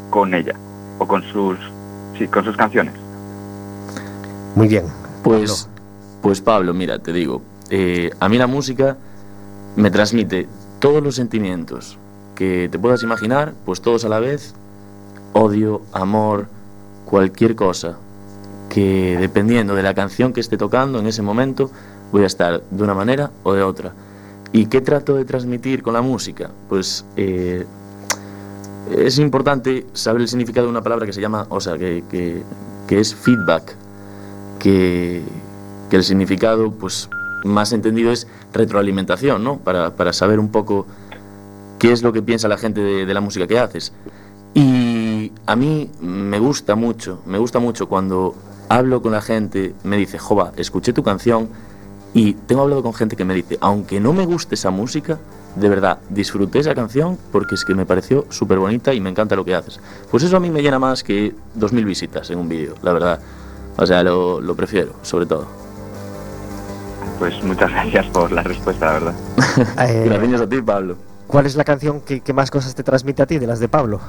con ella? O con sus, sí, con sus canciones. Muy bien. Pues, pues Pablo, mira, te digo, eh, a mí la música me transmite todos los sentimientos que te puedas imaginar, pues todos a la vez, odio, amor, cualquier cosa, que dependiendo de la canción que esté tocando en ese momento, voy a estar de una manera o de otra. ¿Y qué trato de transmitir con la música? Pues eh, es importante saber el significado de una palabra que se llama, o sea, que, que- es feedback, que, el significado, pues más entendido es retroalimentación, ¿no? Para, saber un poco qué es lo que piensa la gente de, de la música que haces. Y a mí me gusta mucho, me gusta mucho cuando hablo con la gente, me dice, Jova, escuché tu canción y tengo hablado con gente que me dice, aunque no me guste esa música, de verdad, disfruté esa canción porque es que me pareció súper bonita y me encanta lo que haces. Pues eso a mí me llena más que 2.000 visitas en un vídeo, la verdad. O sea, lo, lo prefiero, sobre todo. Pues muchas gracias por la respuesta, la verdad. [laughs] Eh, Gracias a ti, Pablo. ¿Cuál es la canción que, que más cosas te transmite a ti de las de Pablo?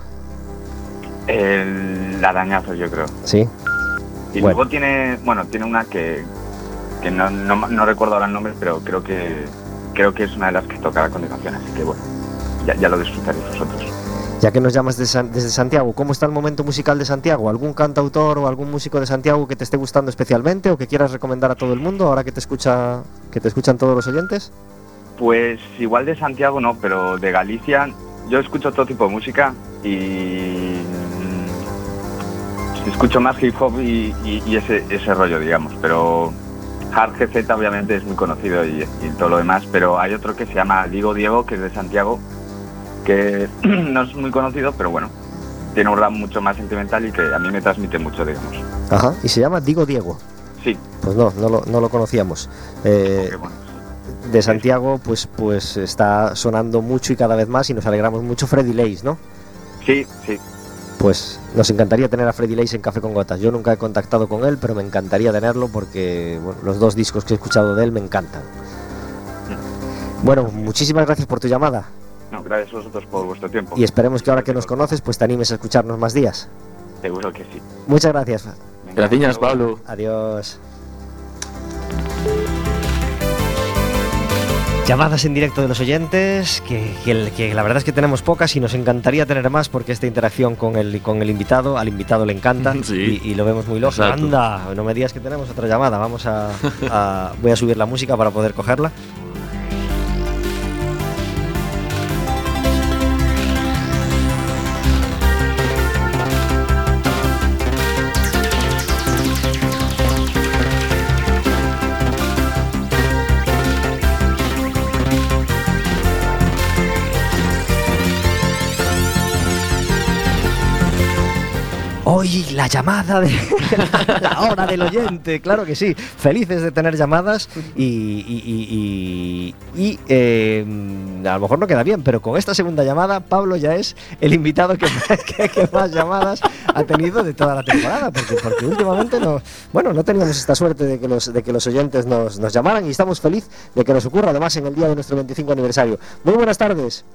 El arañazo, yo creo. Sí. Y Bueno. luego tiene, bueno, tiene una que, que no, no, no recuerdo ahora el nombre, pero creo que creo que es una de las que tocará a continuación, así que bueno, ya, ya lo disfrutaréis vosotros. Ya que nos llamas de San- desde Santiago, ¿cómo está el momento musical de Santiago? ¿Algún cantautor o algún músico de Santiago que te esté gustando especialmente o que quieras recomendar a todo el mundo ahora que te escucha que te escuchan todos los oyentes? Pues igual de Santiago no, pero de Galicia yo escucho todo tipo de música y mm, escucho más hip hop y, y- y ese, ese rollo, digamos, pero Hard GZ obviamente es muy conocido y, y todo lo demás, pero hay otro que se llama Diego Diego, que es de Santiago, que [clears throat] no es muy conocido, pero bueno, tiene un rap mucho más sentimental y que a mí me transmite mucho, digamos. Ajá. Y se llama Digo Diego. Sí, Pues no, no lo, no lo conocíamos. Eh, de Santiago, pues, pues está sonando mucho y cada vez más y nos alegramos mucho Freddy Lace, ¿no? Sí, sí, Pues nos encantaría tener a Freddy Lace en Café con Gotas. Yo nunca he contactado con él, pero me encantaría tenerlo porque bueno, los dos discos que he escuchado de él me encantan. Bueno, muchísimas gracias por tu llamada no, gracias a vosotros por vuestro tiempo. y esperemos que ahora que nos conoces pues te animes a escucharnos más días. Seguro que sí. Muchas gracias. Gracias. Pablo. Adiós. Llamadas en directo de los oyentes, que, que- que la verdad es que tenemos pocas y nos encantaría tener más porque esta interacción con el, con el invitado, al invitado le encanta [laughs] Sí. y, y lo vemos muy lógico. Exacto. Anda, no me digas que tenemos otra llamada, vamos a, a- Voy a subir la música para poder cogerla. La llamada de [laughs] la hora del oyente, claro que sí. Felices de tener llamadas y, y- y- y- eh, a lo mejor no queda bien, pero con esta segunda llamada Pablo ya es el invitado que, [laughs] que- que más llamadas ha tenido de toda la temporada, porque, porque últimamente no, bueno, no teníamos esta suerte de que los, de que los oyentes nos, nos llamaran y estamos felices de que nos ocurra además en el día de nuestro 25 aniversario. Muy buenas tardes.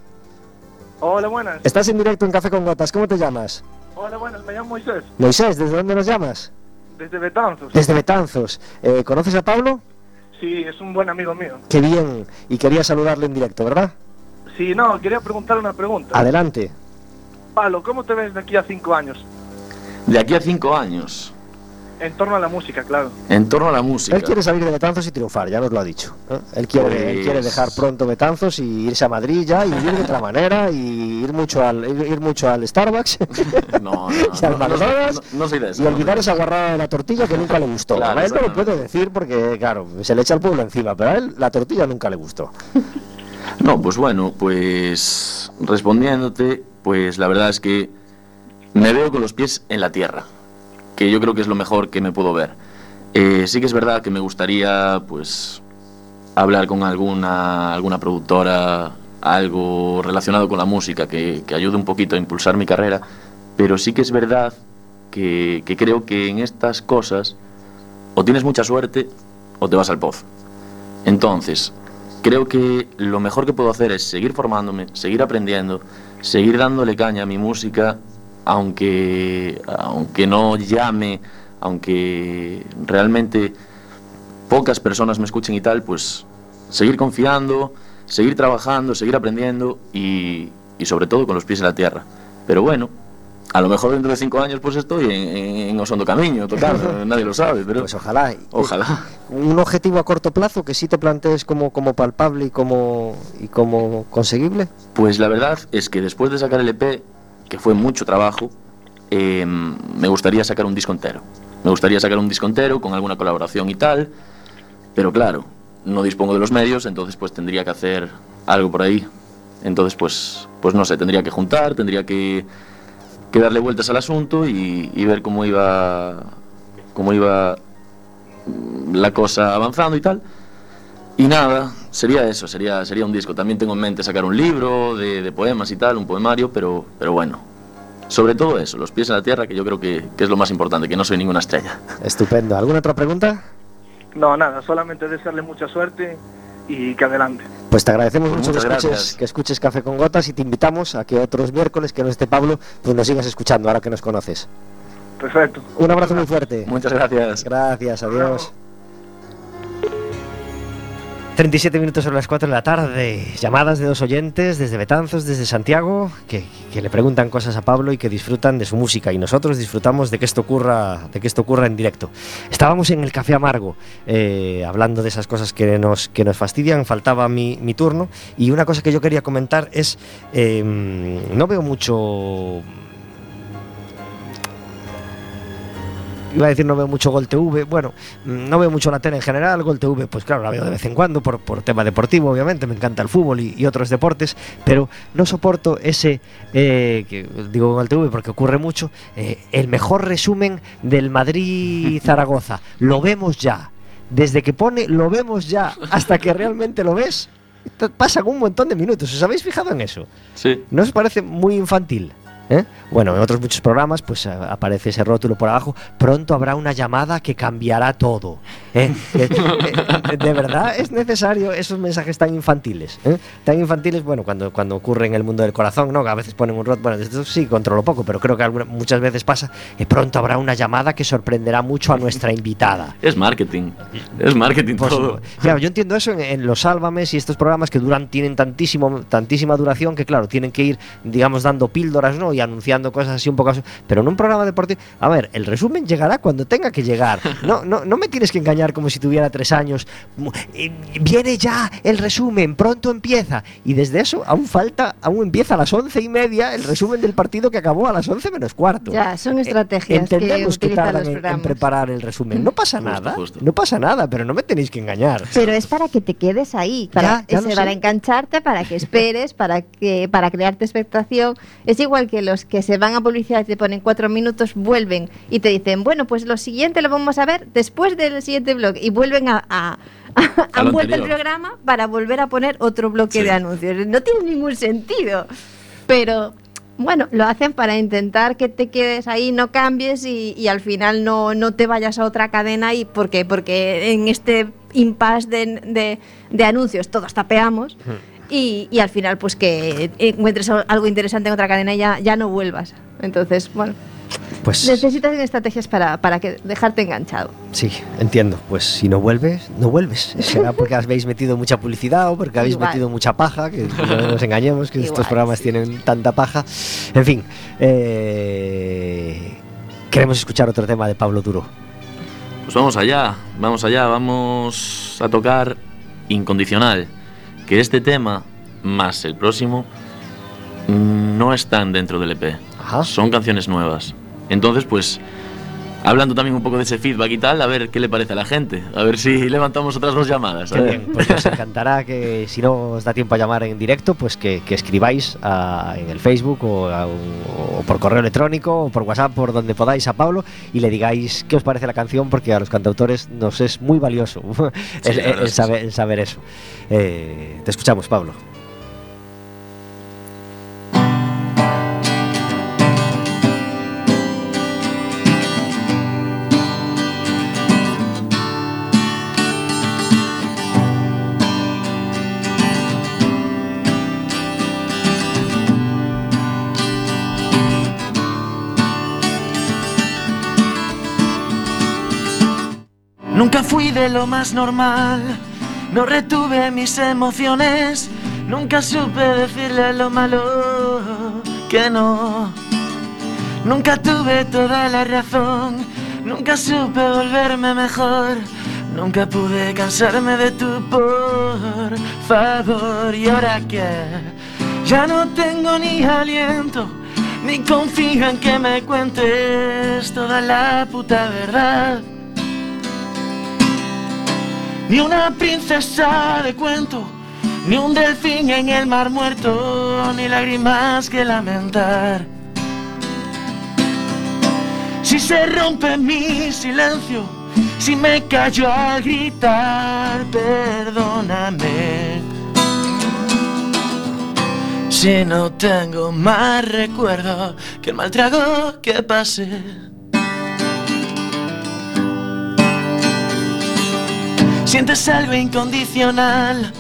Hola, buenas. Estás en directo en Café con Gotas. ¿Cómo te llamas? Hola, buenas. Me llamo Moisés, Moisés, ¿desde dónde nos llamas? desde Betanzos. Desde Betanzos. Eh, ¿Conoces a Pablo? Sí, es un buen amigo mío. Qué bien. Y quería saludarle en directo, ¿verdad? Sí, no, quería preguntarle una pregunta. Adelante. Pablo, ¿cómo te ves de aquí a cinco años? De aquí a cinco años, En torno a la música, claro. en torno a la música. Él quiere salir de Betanzos y triunfar, ya nos lo ha dicho. ¿eh? Él, quiere, Pues- él quiere dejar pronto Betanzos y irse a Madrid ya y vivir de otra manera y ir mucho al, ir, ir mucho al Starbucks [laughs] No, no, [laughs] y al no, no, McDonald's no, no soy de eso. y olvidar esa guarrada de la tortilla que nunca le gustó. Claro, a él no lo puede decir porque, claro, se le echa el pueblo encima, pero a él la tortilla nunca le gustó. No, pues bueno, pues respondiéndote, pues la verdad es que Me veo con los pies en la tierra, que yo creo que es lo mejor que me puedo ver. Eh, sí que es verdad que me gustaría, pues, hablar con alguna, alguna productora, algo relacionado con la música, que, que ayude un poquito a impulsar mi carrera, pero sí que es verdad que, que creo que en estas cosas o tienes mucha suerte o te vas al pozo. Entonces, creo que lo mejor que puedo hacer es seguir formándome, seguir aprendiendo, seguir dándole caña a mi música, aunque, aunque no llame, aunque realmente pocas personas me escuchen y tal, pues seguir confiando, seguir trabajando, seguir aprendiendo y, y sobre todo con los pies en la tierra. Pero bueno, a lo mejor dentro de cinco años pues estoy en, en Osondo Camino, total, [laughs] nadie lo sabe, pero Pues ojalá. ojalá. Un objetivo a corto plazo que sí te plantees como, como palpable y como, y como conseguible. Pues la verdad es que después de sacar el EP, que fue mucho trabajo, eh, me gustaría sacar un disco entero. Me gustaría sacar un disco entero con alguna colaboración y tal, pero claro, no dispongo de los medios, entonces pues tendría que hacer algo por ahí. Entonces pues, pues no sé, tendría que juntar, tendría que, darle vueltas al asunto y, y ver cómo iba, cómo iba la cosa avanzando y tal. Y nada, sería eso, sería, sería un disco. También tengo en mente sacar un libro de, de poemas y tal, un poemario, pero, pero bueno. Sobre todo eso, los pies en la tierra, que yo creo que, que es lo más importante, que no soy ninguna estrella. Estupendo. ¿Alguna otra pregunta? No, nada, solamente desearle mucha suerte y que adelante. Pues te agradecemos Pues mucho que escuches, que escuches Café con Gotas y te invitamos a que otros miércoles que no esté Pablo, pues nos sigas escuchando ahora que nos conoces. Perfecto. Un abrazo muy fuerte. Muchas gracias. Gracias, adiós. 37 minutos sobre las 4 de la tarde. Llamadas de dos oyentes desde Betanzos, desde Santiago, que, que le preguntan cosas a Pablo y que disfrutan de su música. Y nosotros disfrutamos de que esto ocurra, de que esto ocurra en directo. Estábamos en el Café Amargo, eh, hablando de esas cosas que nos, que nos fastidian. Faltaba mi, turno. Y una cosa que yo quería comentar es, eh, no veo mucho iba a decir no veo mucho Gol TV, bueno, mm, no veo mucho la tele en general, Gol TV, pues claro, la veo de vez en cuando por, por tema deportivo, obviamente, me encanta el fútbol y, y otros deportes, pero no soporto ese, eh, que digo Gol TV porque ocurre mucho, eh, el mejor resumen del Madrid-Zaragoza, [laughs] lo vemos ya, desde que pone lo vemos ya hasta que realmente lo ves, pasan un montón de minutos, ¿os habéis fijado en eso? Sí. ¿No os parece muy infantil? ¿Eh? Bueno, en otros muchos programas pues a- aparece ese rótulo por abajo. Pronto habrá una llamada que cambiará todo. ¿eh? [laughs] Eh, eh, de verdad es necesario esos mensajes tan infantiles. ¿eh? Tan infantiles, bueno, cuando, cuando ocurre en el mundo del corazón, ¿no? Que a veces ponen un rótulo. Bueno, esto sí controlo poco, pero creo que alguna- muchas veces pasa. que pronto habrá una llamada que sorprenderá mucho a nuestra invitada. [laughs] Es marketing. Es marketing todo. Claro, yo entiendo eso en, en los Sálvames y estos programas que duran, tienen tantísimo, tantísima duración que, claro, tienen que ir, digamos, dando píldoras, ¿no? Y anunciando cosas así un poco. Pero en un programa deportivo. A ver, el resumen llegará cuando tenga que llegar. [laughs] No, no, no me tienes que engañar como si tuviera tres años. Eh, Viene ya el resumen, pronto empieza. Y desde eso aún falta, aún empieza a las once y media el resumen del partido que acabó a las once menos cuarto. Ya, son Eh, estrategias que Entendemos que, utilizan tardan en- en, preparar el resumen. No pasa Justo, nada. justo. No pasa nada, pero no me tenéis que engañar. Pero es para que te quedes ahí, para, Ya, ya ese- para engancharte, para que esperes, para que para crearte expectación. Es igual que los que se van a publicidad y te ponen cuatro minutos, vuelven y te dicen, bueno, pues lo siguiente lo vamos a ver después del siguiente blog y vuelven a... a [laughs] A han vuelto el programa para volver a poner otro bloque Sí. de anuncios. No tiene ningún sentido. Pero bueno, lo hacen para intentar que te quedes ahí, no cambies y, y al final no, no te vayas a otra cadena. ¿Y por qué? Porque en este impasse de, de- de anuncios todos tapeamos y, y al final pues que encuentres algo interesante en otra cadena y ya, ya no vuelvas. Entonces, bueno, Pues necesitas estrategias para, para que dejarte enganchado. sí, entiendo. Pues si no vuelves, no vuelves. [laughs] Será porque habéis metido mucha publicidad o porque habéis Igual. metido mucha paja, que no nos engañemos, que estos programas sí. tienen tanta paja. En fin, eh, queremos escuchar otro tema de Pablo Duro. Pues vamos allá, vamos allá, vamos a tocar Incondicional. Que este tema, más el próximo, no están dentro del EP. Ajá. Son canciones nuevas. Entonces, pues, hablando también un poco de ese feedback y tal, a ver qué le parece a la gente. A ver si levantamos otras dos llamadas. a ver. pues nos encantará que si no os da tiempo a llamar en directo, pues que, que escribáis a- en el Facebook o, a o por correo electrónico o por WhatsApp, por donde podáis a Pablo y le digáis qué os parece la canción, porque a los cantautores nos es muy valioso [laughs] Sí, el, el saber, el saber eso. Eh, te escuchamos, Pablo. Fui de lo más normal, no retuve mis emociones, nunca supe decirle lo malo que no. Nunca tuve toda la razón, nunca supe volverme mejor, nunca pude cansarme de tu por favor. Y ahora que ya no tengo ni aliento, ni confío en que me cuentes toda la puta verdad. Ni una princesa de cuento, ni un delfín en el mar muerto, ni lágrimas que lamentar. Si se rompe mi silencio, si me callo al gritar, perdóname. Si no tengo más recuerdo que el mal trago que pasé. Sientes algo incondicional,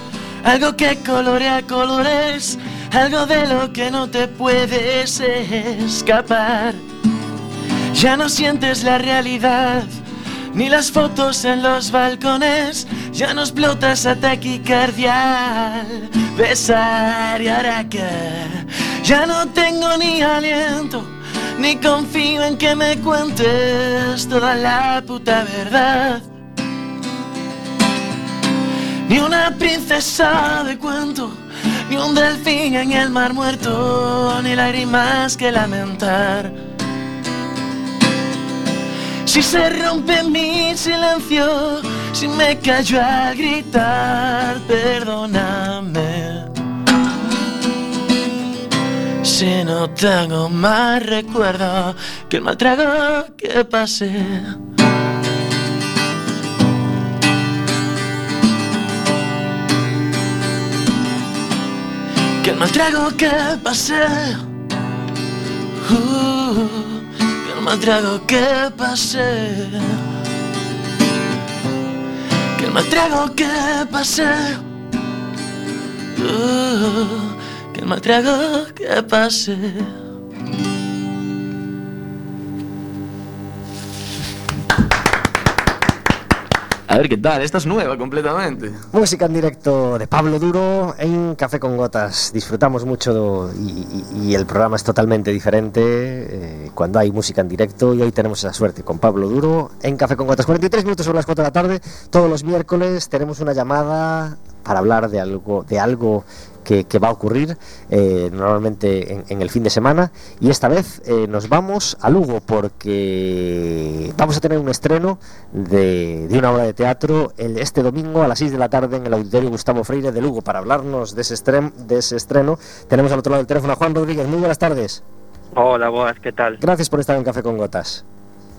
algo que colorea colores, algo de lo que no te puedes escapar. Ya no sientes la realidad, ni las fotos en los balcones, ya no explotas a taquicardia besar y que ya no tengo ni aliento, ni confío en que me cuentes toda la puta verdad. Ni una princesa de cuento, ni un delfín en el mar muerto, ni lágrimas que lamentar. Si se rompe mi silencio, si me callo al gritar, perdóname. Si no tengo más recuerdo que el mal trago que pasé. Que el mal trago que pasé. Uh, que el mal trago que pasé. Que el mal trago que pasé. Uh, que el mal trago que pasé. A ver qué tal, esta es nueva completamente. Música en directo de Pablo Duro en Café con Gotas. Disfrutamos mucho y, y- y el programa es totalmente diferente eh, cuando hay música en directo y hoy tenemos esa suerte con Pablo Duro en Café con Gotas. 43 minutos sobre las 4 de la tarde. Todos los miércoles tenemos una llamada para hablar de algo, de algo que, que va a ocurrir eh, normalmente en, en el fin de semana. Y esta vez eh, nos vamos a Lugo porque vamos a tener un estreno de, de una obra de teatro el, este domingo a las 6 de la tarde en el Auditorio Gustavo Freire de Lugo. Para hablarnos de ese, estrem- de ese estreno tenemos al otro lado del teléfono a Juan Rodríguez. Muy buenas tardes. Hola, boas, que tal? gracias por estar en Café con Gotas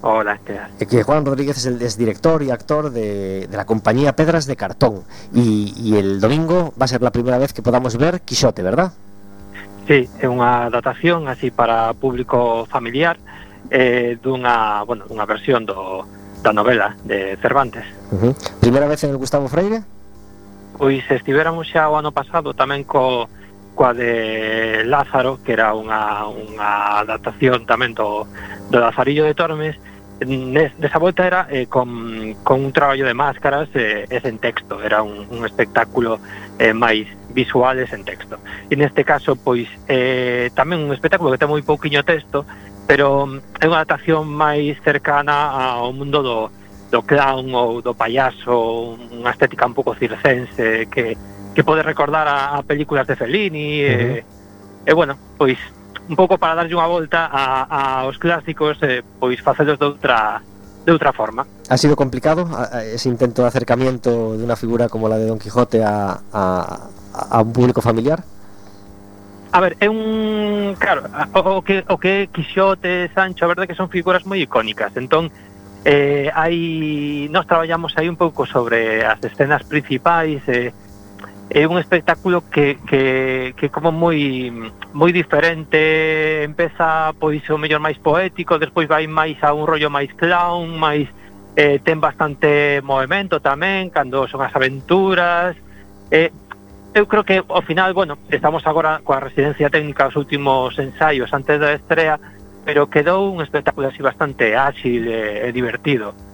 Hola, Esteban. Eh, que Juan Rodríguez es, el, es director y actor de, de, la compañía Pedras de Cartón. Y, y, el domingo va a ser la primera vez que podamos ver Quixote, ¿verdad? Sí, é unha adaptación así para público familiar eh, dunha, bueno, dunha versión do, da novela de Cervantes. Uh -huh. Primeira vez en el Gustavo Freire? Pois estivéramos xa o ano pasado tamén co, coa de Lázaro, que era unha, unha adaptación tamén do, do Lazarillo de Tormes nesa volta era eh, con, con un traballo de máscaras eh, e sen texto, era un, un espectáculo eh, máis visual e sen texto. E neste caso, pois, eh, tamén un espectáculo que ten moi pouquiño texto, pero mm, é unha adaptación máis cercana ao mundo do, do clown ou do payaso, unha estética un pouco circense que, que pode recordar a, a películas de Fellini, eh, uh -huh. Eh, e, e bueno, pois un pouco para darlle unha volta a, a aos clásicos eh, pois facelos de outra de outra forma. Ha sido complicado ese intento de acercamiento de una figura como la de Don Quijote a, a, a un público familiar? A ver, é un... Claro, o, o que, o que Quixote, Sancho, a verdade que son figuras moi icónicas. Entón, eh, hai... Nos traballamos aí un pouco sobre as escenas principais, eh, é un espectáculo que, que, que como moi moi diferente. Empeza pois o mellor máis poético despois vai máis a un rollo máis clown máis eh, ten bastante movimento tamén cando son as aventuras. Eh, eu creo que ao final bueno estamos agora coa residencia técnica os últimos ensaios antes da estrea pero quedou un espectáculo así bastante áxil e, e divertido.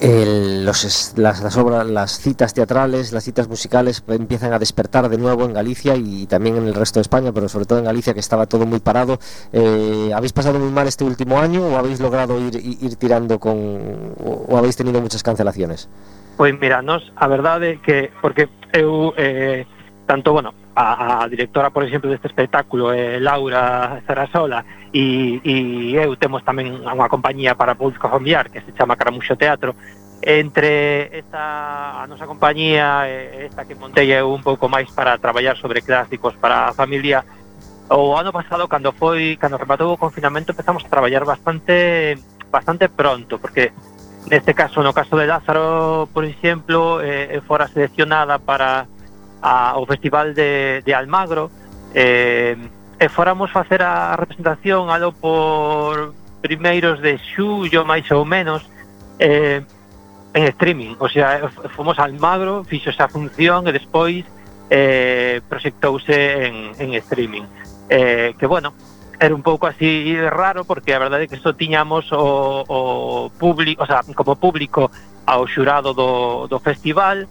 El, los, las, las, obras, las citas teatrales, las citas musicales empiezan a despertar de nuevo en Galicia y también en el resto de España, pero sobre todo en Galicia que estaba todo muy parado. Eh, ¿Habéis pasado muy mal este último año o habéis logrado ir, ir tirando con o, o, habéis tenido muchas cancelaciones? Pois mira, nos a verdade é que porque eu eh, tanto, bueno, a, a directora, por exemplo, deste espectáculo é Laura Zarasola e, e eu temos tamén unha compañía para público familiar que se chama Caramuxo Teatro. Entre esta a nosa compañía e esta que montei eu un pouco máis para traballar sobre clásicos para a familia o ano pasado cando foi cando rematou o confinamento empezamos a traballar bastante bastante pronto porque neste caso no caso de Lázaro por exemplo eh, eh fora seleccionada para a, ao Festival de, de Almagro. Eh, e fóramos facer a representación alo por primeiros de xullo máis ou menos eh, en streaming. O sea, fomos a Almagro fixo esa función e despois eh, proxectouse en, en streaming. Eh, que bueno era un pouco así raro porque a verdade é que só tiñamos o, o público, o sea, como público ao xurado do, do festival e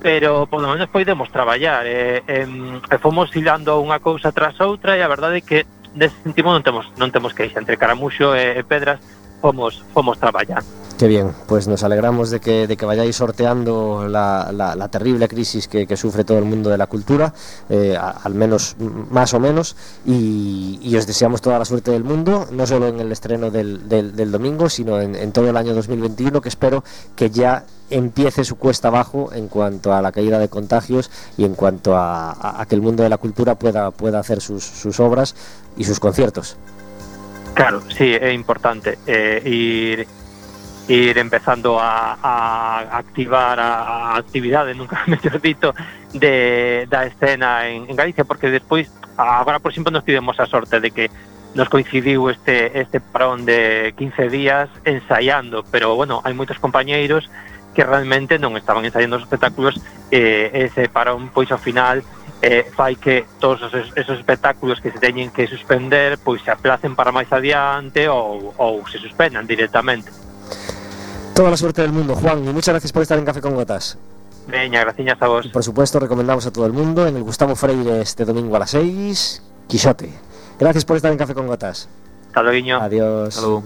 pero polo menos podemos traballar. E, eh, e, eh, fomos hilando unha cousa tras outra e a verdade é que nese sentido non temos non temos queixa. Entre caramuxo e, e pedras fomos fomos traballando. Qué bien, pues nos alegramos de que, de que vayáis sorteando la, la- la terrible crisis que, que sufre todo el mundo de la cultura, eh, al menos más o menos, y, y os deseamos toda la suerte del mundo, no solo en el estreno del, del- del domingo, sino en, todo el año 2021, que espero que ya empiece su cuesta abajo en cuanto a la caída de contagios y en cuanto a, que el mundo de la cultura pueda, pueda hacer sus, sus obras y sus conciertos. Claro, sí, é importante eh, ir ir empezando a, a activar a, a actividade, [laughs] nunca mellor dito, de, da escena en, en Galicia, porque despois, agora por exemplo, nos tivemos a sorte de que nos coincidiu este, este parón de 15 días ensaiando, pero bueno, hai moitos compañeiros que realmente non estaban ensaiando os espectáculos eh, ese parón pois ao final eh, fai que todos os, esos espectáculos que se teñen que suspender pois se aplacen para máis adiante ou, ou se suspendan directamente. Toda la suerte del mundo, Juan, y muchas gracias por estar en Café con Gotas. Veña, graciñas a vos. Y por supuesto, recomendamos a todo el mundo en el Gustavo Freire este domingo a las 6, Quixote. Gracias por estar en Café con Gotas. Hasta luego. Adiós. Salud.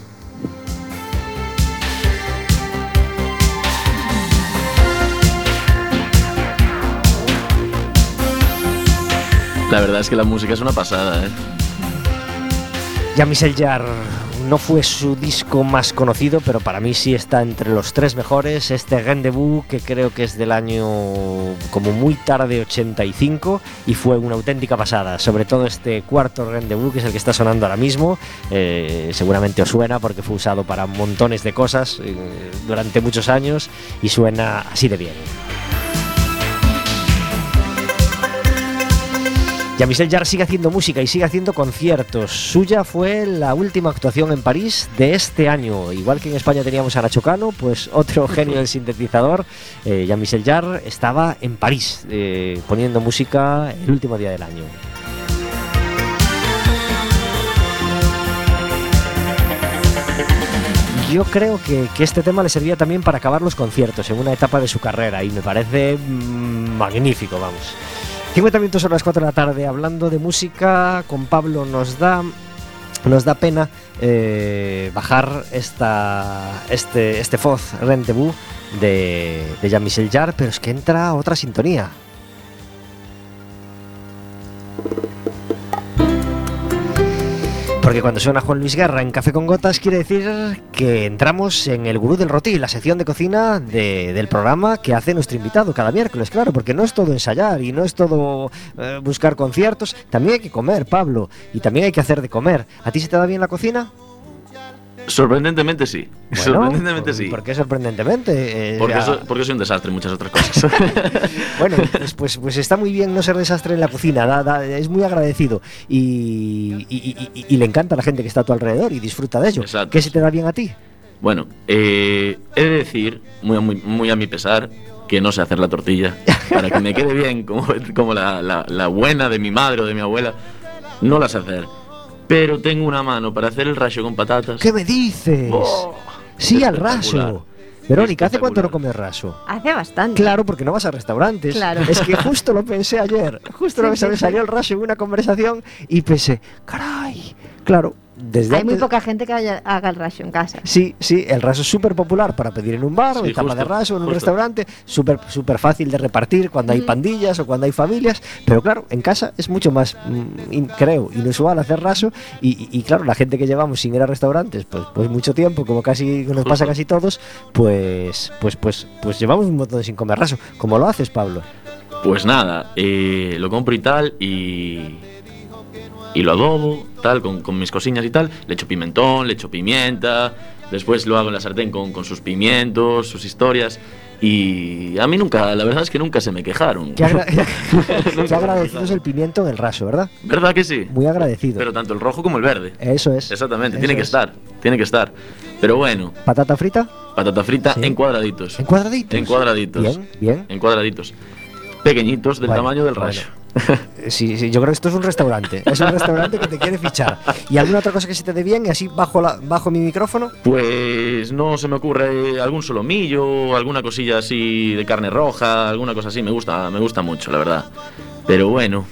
La verdad es que la música es una pasada, ¿eh? Jean-Michel Jarre no fue su disco más conocido, pero para mí sí está entre los tres mejores. Este Rendezvous, que creo que es del año como muy tarde 85 y fue una auténtica pasada. Sobre todo este cuarto Rendezvous, que es el que está sonando ahora mismo. Eh, seguramente os suena porque fue usado para montones de cosas eh, durante muchos años y suena así de bien. Jean-Michel Jarre sigue haciendo música y sigue haciendo conciertos. Suya fue la última actuación en París de este año. Igual que en España teníamos a Nacho Cano, pues otro genio del sintetizador, eh, Jean-Michel Jarre, estaba en París eh, poniendo música el último día del año. Yo creo que, que este tema le servía también para acabar los conciertos en una etapa de su carrera y me parece mm, magnífico, vamos. 50 minutos son las 4 de la tarde hablando de música con Pablo nos da nos da pena eh, bajar esta este este Foz Rendezvous de, de Jean-Michel Jarre pero es que entra otra sintonía Porque cuando suena Juan Luis Guerra en Café con Gotas quiere decir que entramos en el Gurú del Roti, la sección de cocina de- del programa que hace nuestro invitado cada miércoles, claro, porque no es todo ensayar y no es todo eh, buscar conciertos, también hay que comer, Pablo, y también hay que hacer de comer. ¿A ti se te da bien la cocina? Sorprendentemente sí. Bueno, Sorprendentemente ¿por- sí. ¿Por qué sorprendentemente? Eh, Porque, ya- soy, porque soy un desastre en muchas otras cosas. [laughs] Bueno, [laughs] pues, pues, pues está muy bien no ser desastre en la cocina, da- da- es muy agradecido y, y- y- y- y le encanta a la gente que está a tu alrededor y disfruta de ello. Exacto. ¿Qué se te da bien a ti? bueno, eh, he de decir, muy, a- muy, muy a mi pesar, que no sé hacer la tortilla. Para que me quede bien, como, como la, la- la buena de mi madre o de mi abuela, no la sé hacer. Pero tengo una mano para hacer el rayo con patatas. ¿Qué me dices? Oh, sí, al raso. Verónica, ¿hace cuánto no comes raso? Hace bastante. Claro, porque no vas a restaurantes. Claro. Es que justo lo pensé ayer. [laughs] Justo lo pensé, sí, me sí. salió el raso en una conversación y pensé, caray. Claro, desde Hay muy poca gente que haya- haga el rayo en casa. Sí, sí, el raso es súper popular para pedir en un bar o en tapa de justo, raso en un justo. restaurante, súper súper fácil de repartir cuando hay pandillas o cuando hay familias, pero claro, en casa es mucho más, mm, in- creo, inusual hacer raso y, y- y claro, la gente que llevamos sin ir a restaurantes, pues, pues mucho tiempo, como casi nos pasa Justo. casi todos, pues, pues, pues, pues llevamos un montón sin comer raso. ¿Cómo lo haces, Pablo? Pues nada, eh, lo compro y tal y. Y lo adobo, tal, con, con mis cosillas y tal. Le echo pimentón, le echo pimienta. Después lo hago en la sartén con, con sus pimientos, sus historias. Y a mí nunca, la verdad es que nunca se me quejaron. Qué, agra- qué agradecido es el pimiento en el raso, ¿verdad? ¿Verdad que sí? Muy agradecido. Pero tanto el rojo como el verde. Eso es. Exactamente, Eso tiene que es. estar, tiene que estar. Pero bueno, ¿Patata frita? patata frita Sí. en cuadraditos. ¿En cuadraditos? En cuadraditos. Bien, bien. En cuadraditos. Pequeñitos, del tamaño del rayo. [laughs] Sí, sí, yo creo que esto es un restaurante. Es un restaurante que te quiere fichar. ¿Y alguna otra cosa que se te dé bien? Y así bajo, la, bajo mi micrófono. Pues no se me ocurre algún solomillo, alguna cosilla así de carne roja, alguna cosa así, me gusta, me gusta mucho, la verdad. Pero bueno,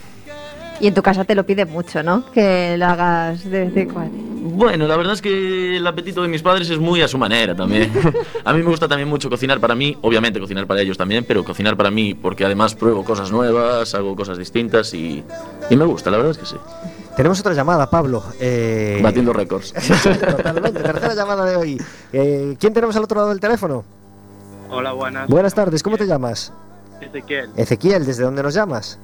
Y en tu casa te lo pide mucho, ¿no? Que lo hagas de vez en cuando. bueno, la verdad es que el apetito de mis padres es muy a su manera también. [laughs] a mí me gusta también mucho cocinar para mí, obviamente cocinar para ellos también, pero cocinar para mí porque además pruebo cosas nuevas, hago cosas distintas y, y me gusta, la verdad es que sí. Tenemos otra llamada, Pablo. Eh, Batiendo récords. [laughs] Totalmente, tercera llamada de hoy. Eh, ¿Quién tenemos al otro lado del teléfono? Hola, buenas. Buenas tardes, ¿cómo te llamas? Ezequiel, Ezequiel, ¿desde dónde nos llamas?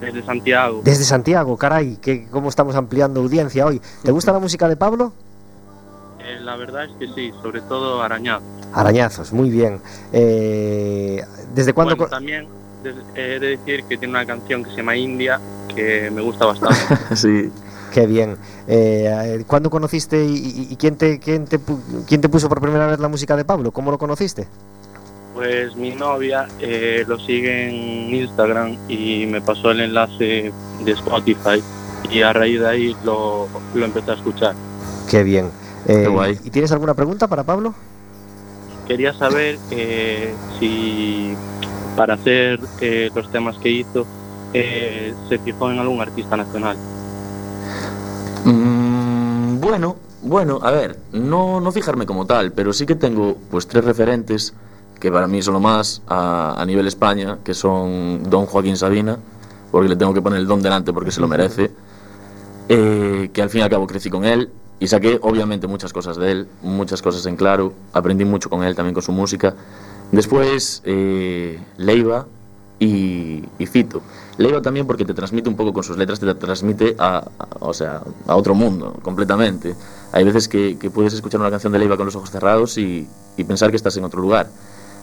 Desde Santiago. Desde Santiago, caray, que cómo estamos ampliando audiencia hoy. ¿Te gusta la música de Pablo? Eh, la verdad es que sí, sobre todo Arañado. Arañazos, muy bien. Eh, ¿Desde cuándo? Bueno, también des- he de decir que tiene una canción que se llama India que me gusta bastante. [laughs] sí. Qué bien. Eh, ¿Cuándo conociste y, y- y quién, te, quién, te, quién te puso por primera vez la música de Pablo? ¿Cómo lo conociste? Pues mi novia eh, lo sigue en Instagram y me pasó el enlace de Spotify y a raíz de ahí lo, lo empecé a escuchar. Qué bien. Eh, Qué guay. ¿Y tienes alguna pregunta para Pablo? Quería saber eh, si para hacer eh, los temas que hizo eh, se fijó en algún artista nacional. Mm, bueno, bueno, a ver, no, no fijarme como tal, pero sí que tengo pues tres referentes que para mí son lo más a, a nivel España, que son Don Joaquín Sabina, porque le tengo que poner el don delante porque se lo merece, eh, que al fin y al cabo crecí con él y saqué obviamente muchas cosas de él, muchas cosas en claro, aprendí mucho con él, también con su música. Después eh, Leiva y, y Fito. Leiva también porque te transmite un poco con sus letras, te transmite a, a- o sea, a otro mundo completamente. Hay veces que, que puedes escuchar una canción de Leiva con los ojos cerrados y, y pensar que estás en otro lugar.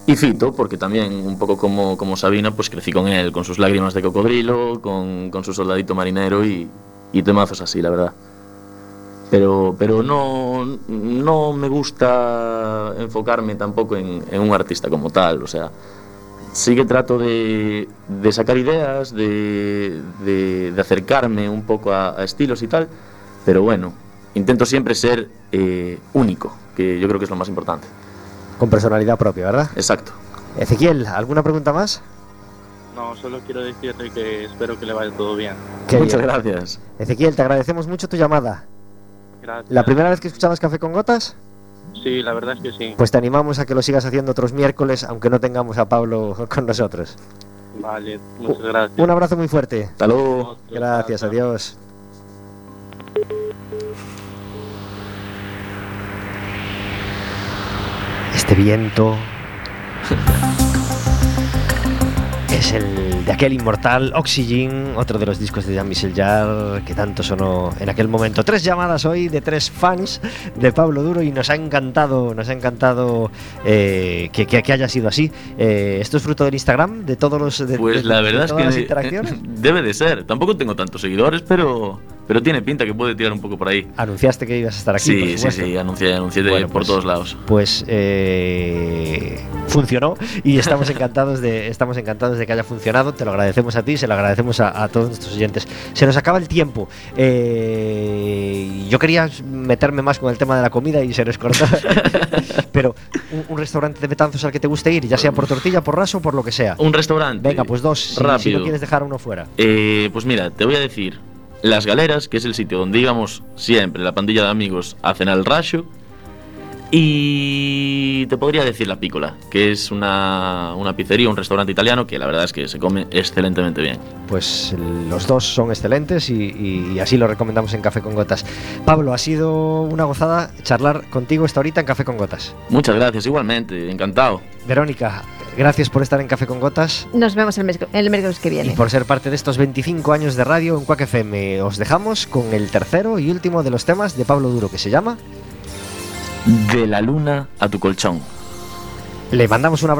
Y Fito, porque también, un poco como, como Sabina, pues crecí con él, con sus lágrimas de cocodrilo, con, con su soldadito marinero y, y temazos así, la verdad. Pero, pero no, no me gusta enfocarme tampoco en, en un artista como tal, o sea, sí que trato de, de sacar ideas, de, de- de acercarme un poco a, a estilos y tal, pero bueno, intento siempre ser eh, único, que yo creo que es lo más importante. Con personalidad propia, ¿verdad? Exacto. Ezequiel, ¿alguna pregunta más? No, solo quiero decirle que espero que le vaya todo bien. Qué Muchas bien. gracias. Ezequiel, te agradecemos mucho tu llamada. Gracias. ¿La primera vez que escuchabas Café con Gotas? Sí, la verdad es que sí. Pues te animamos a que lo sigas haciendo otros miércoles, aunque no tengamos a Pablo con nosotros. Vale, muchas gracias. Un abrazo muy fuerte. Hasta luego. Gracias, adiós. Este viento es el de aquel inmortal Oxygen, otro de los discos de Jean-Michel Jarre que tanto sonó en aquel momento. Tres llamadas hoy de tres fans de Pablo Duro y nos ha encantado, nos ha encantado eh, que, que- que haya sido así. Eh, ¿Esto es fruto del Instagram? ¿De todos los de, Pues de- la de verdad es todas las que interacciones? [laughs] debe de ser. Tampoco tengo tantos seguidores, pero, pero tiene pinta que puede tirar un poco por ahí. Anunciaste que ibas a estar aquí. por sí, sí, supuesto. sí, anuncié, anuncié de- Bueno, por pues- todos lados. pues eh, funcionó y estamos encantados de estamos encantados de que haya funcionado te lo agradecemos a ti se lo agradecemos a, a todos nuestros oyentes se nos acaba el tiempo Eh, yo quería meterme más con el tema de la comida y se nos cortó [laughs] pero un, un restaurante de Betanzos al que te guste ir ya sea por tortilla por raso por lo que sea Un restaurante. venga pues dos si, si rápido. no quieres dejar uno fuera Eh, pues mira, te voy a decir Las Galeras, que es el sitio donde íbamos siempre, la pandilla de amigos, a cenar el rayo. Y te podría decir La Pícola, que es una, una pizzería, un restaurante italiano que la verdad es que se come excelentemente bien. pues los dos son excelentes y, y- y así lo recomendamos en Café con Gotas Pablo ha sido una gozada charlar contigo esta horita en Café con Gotas Muchas gracias, igualmente, encantado. Verónica, gracias por estar en Café con Gotas Nos vemos el, mes, el miércoles que y viene. por ser parte de estos 25 años de radio en Quack FM. Os dejamos con el tercero y último de los temas de Pablo Duro que se llama De la luna a tu colchón. Le mandamos un abrazo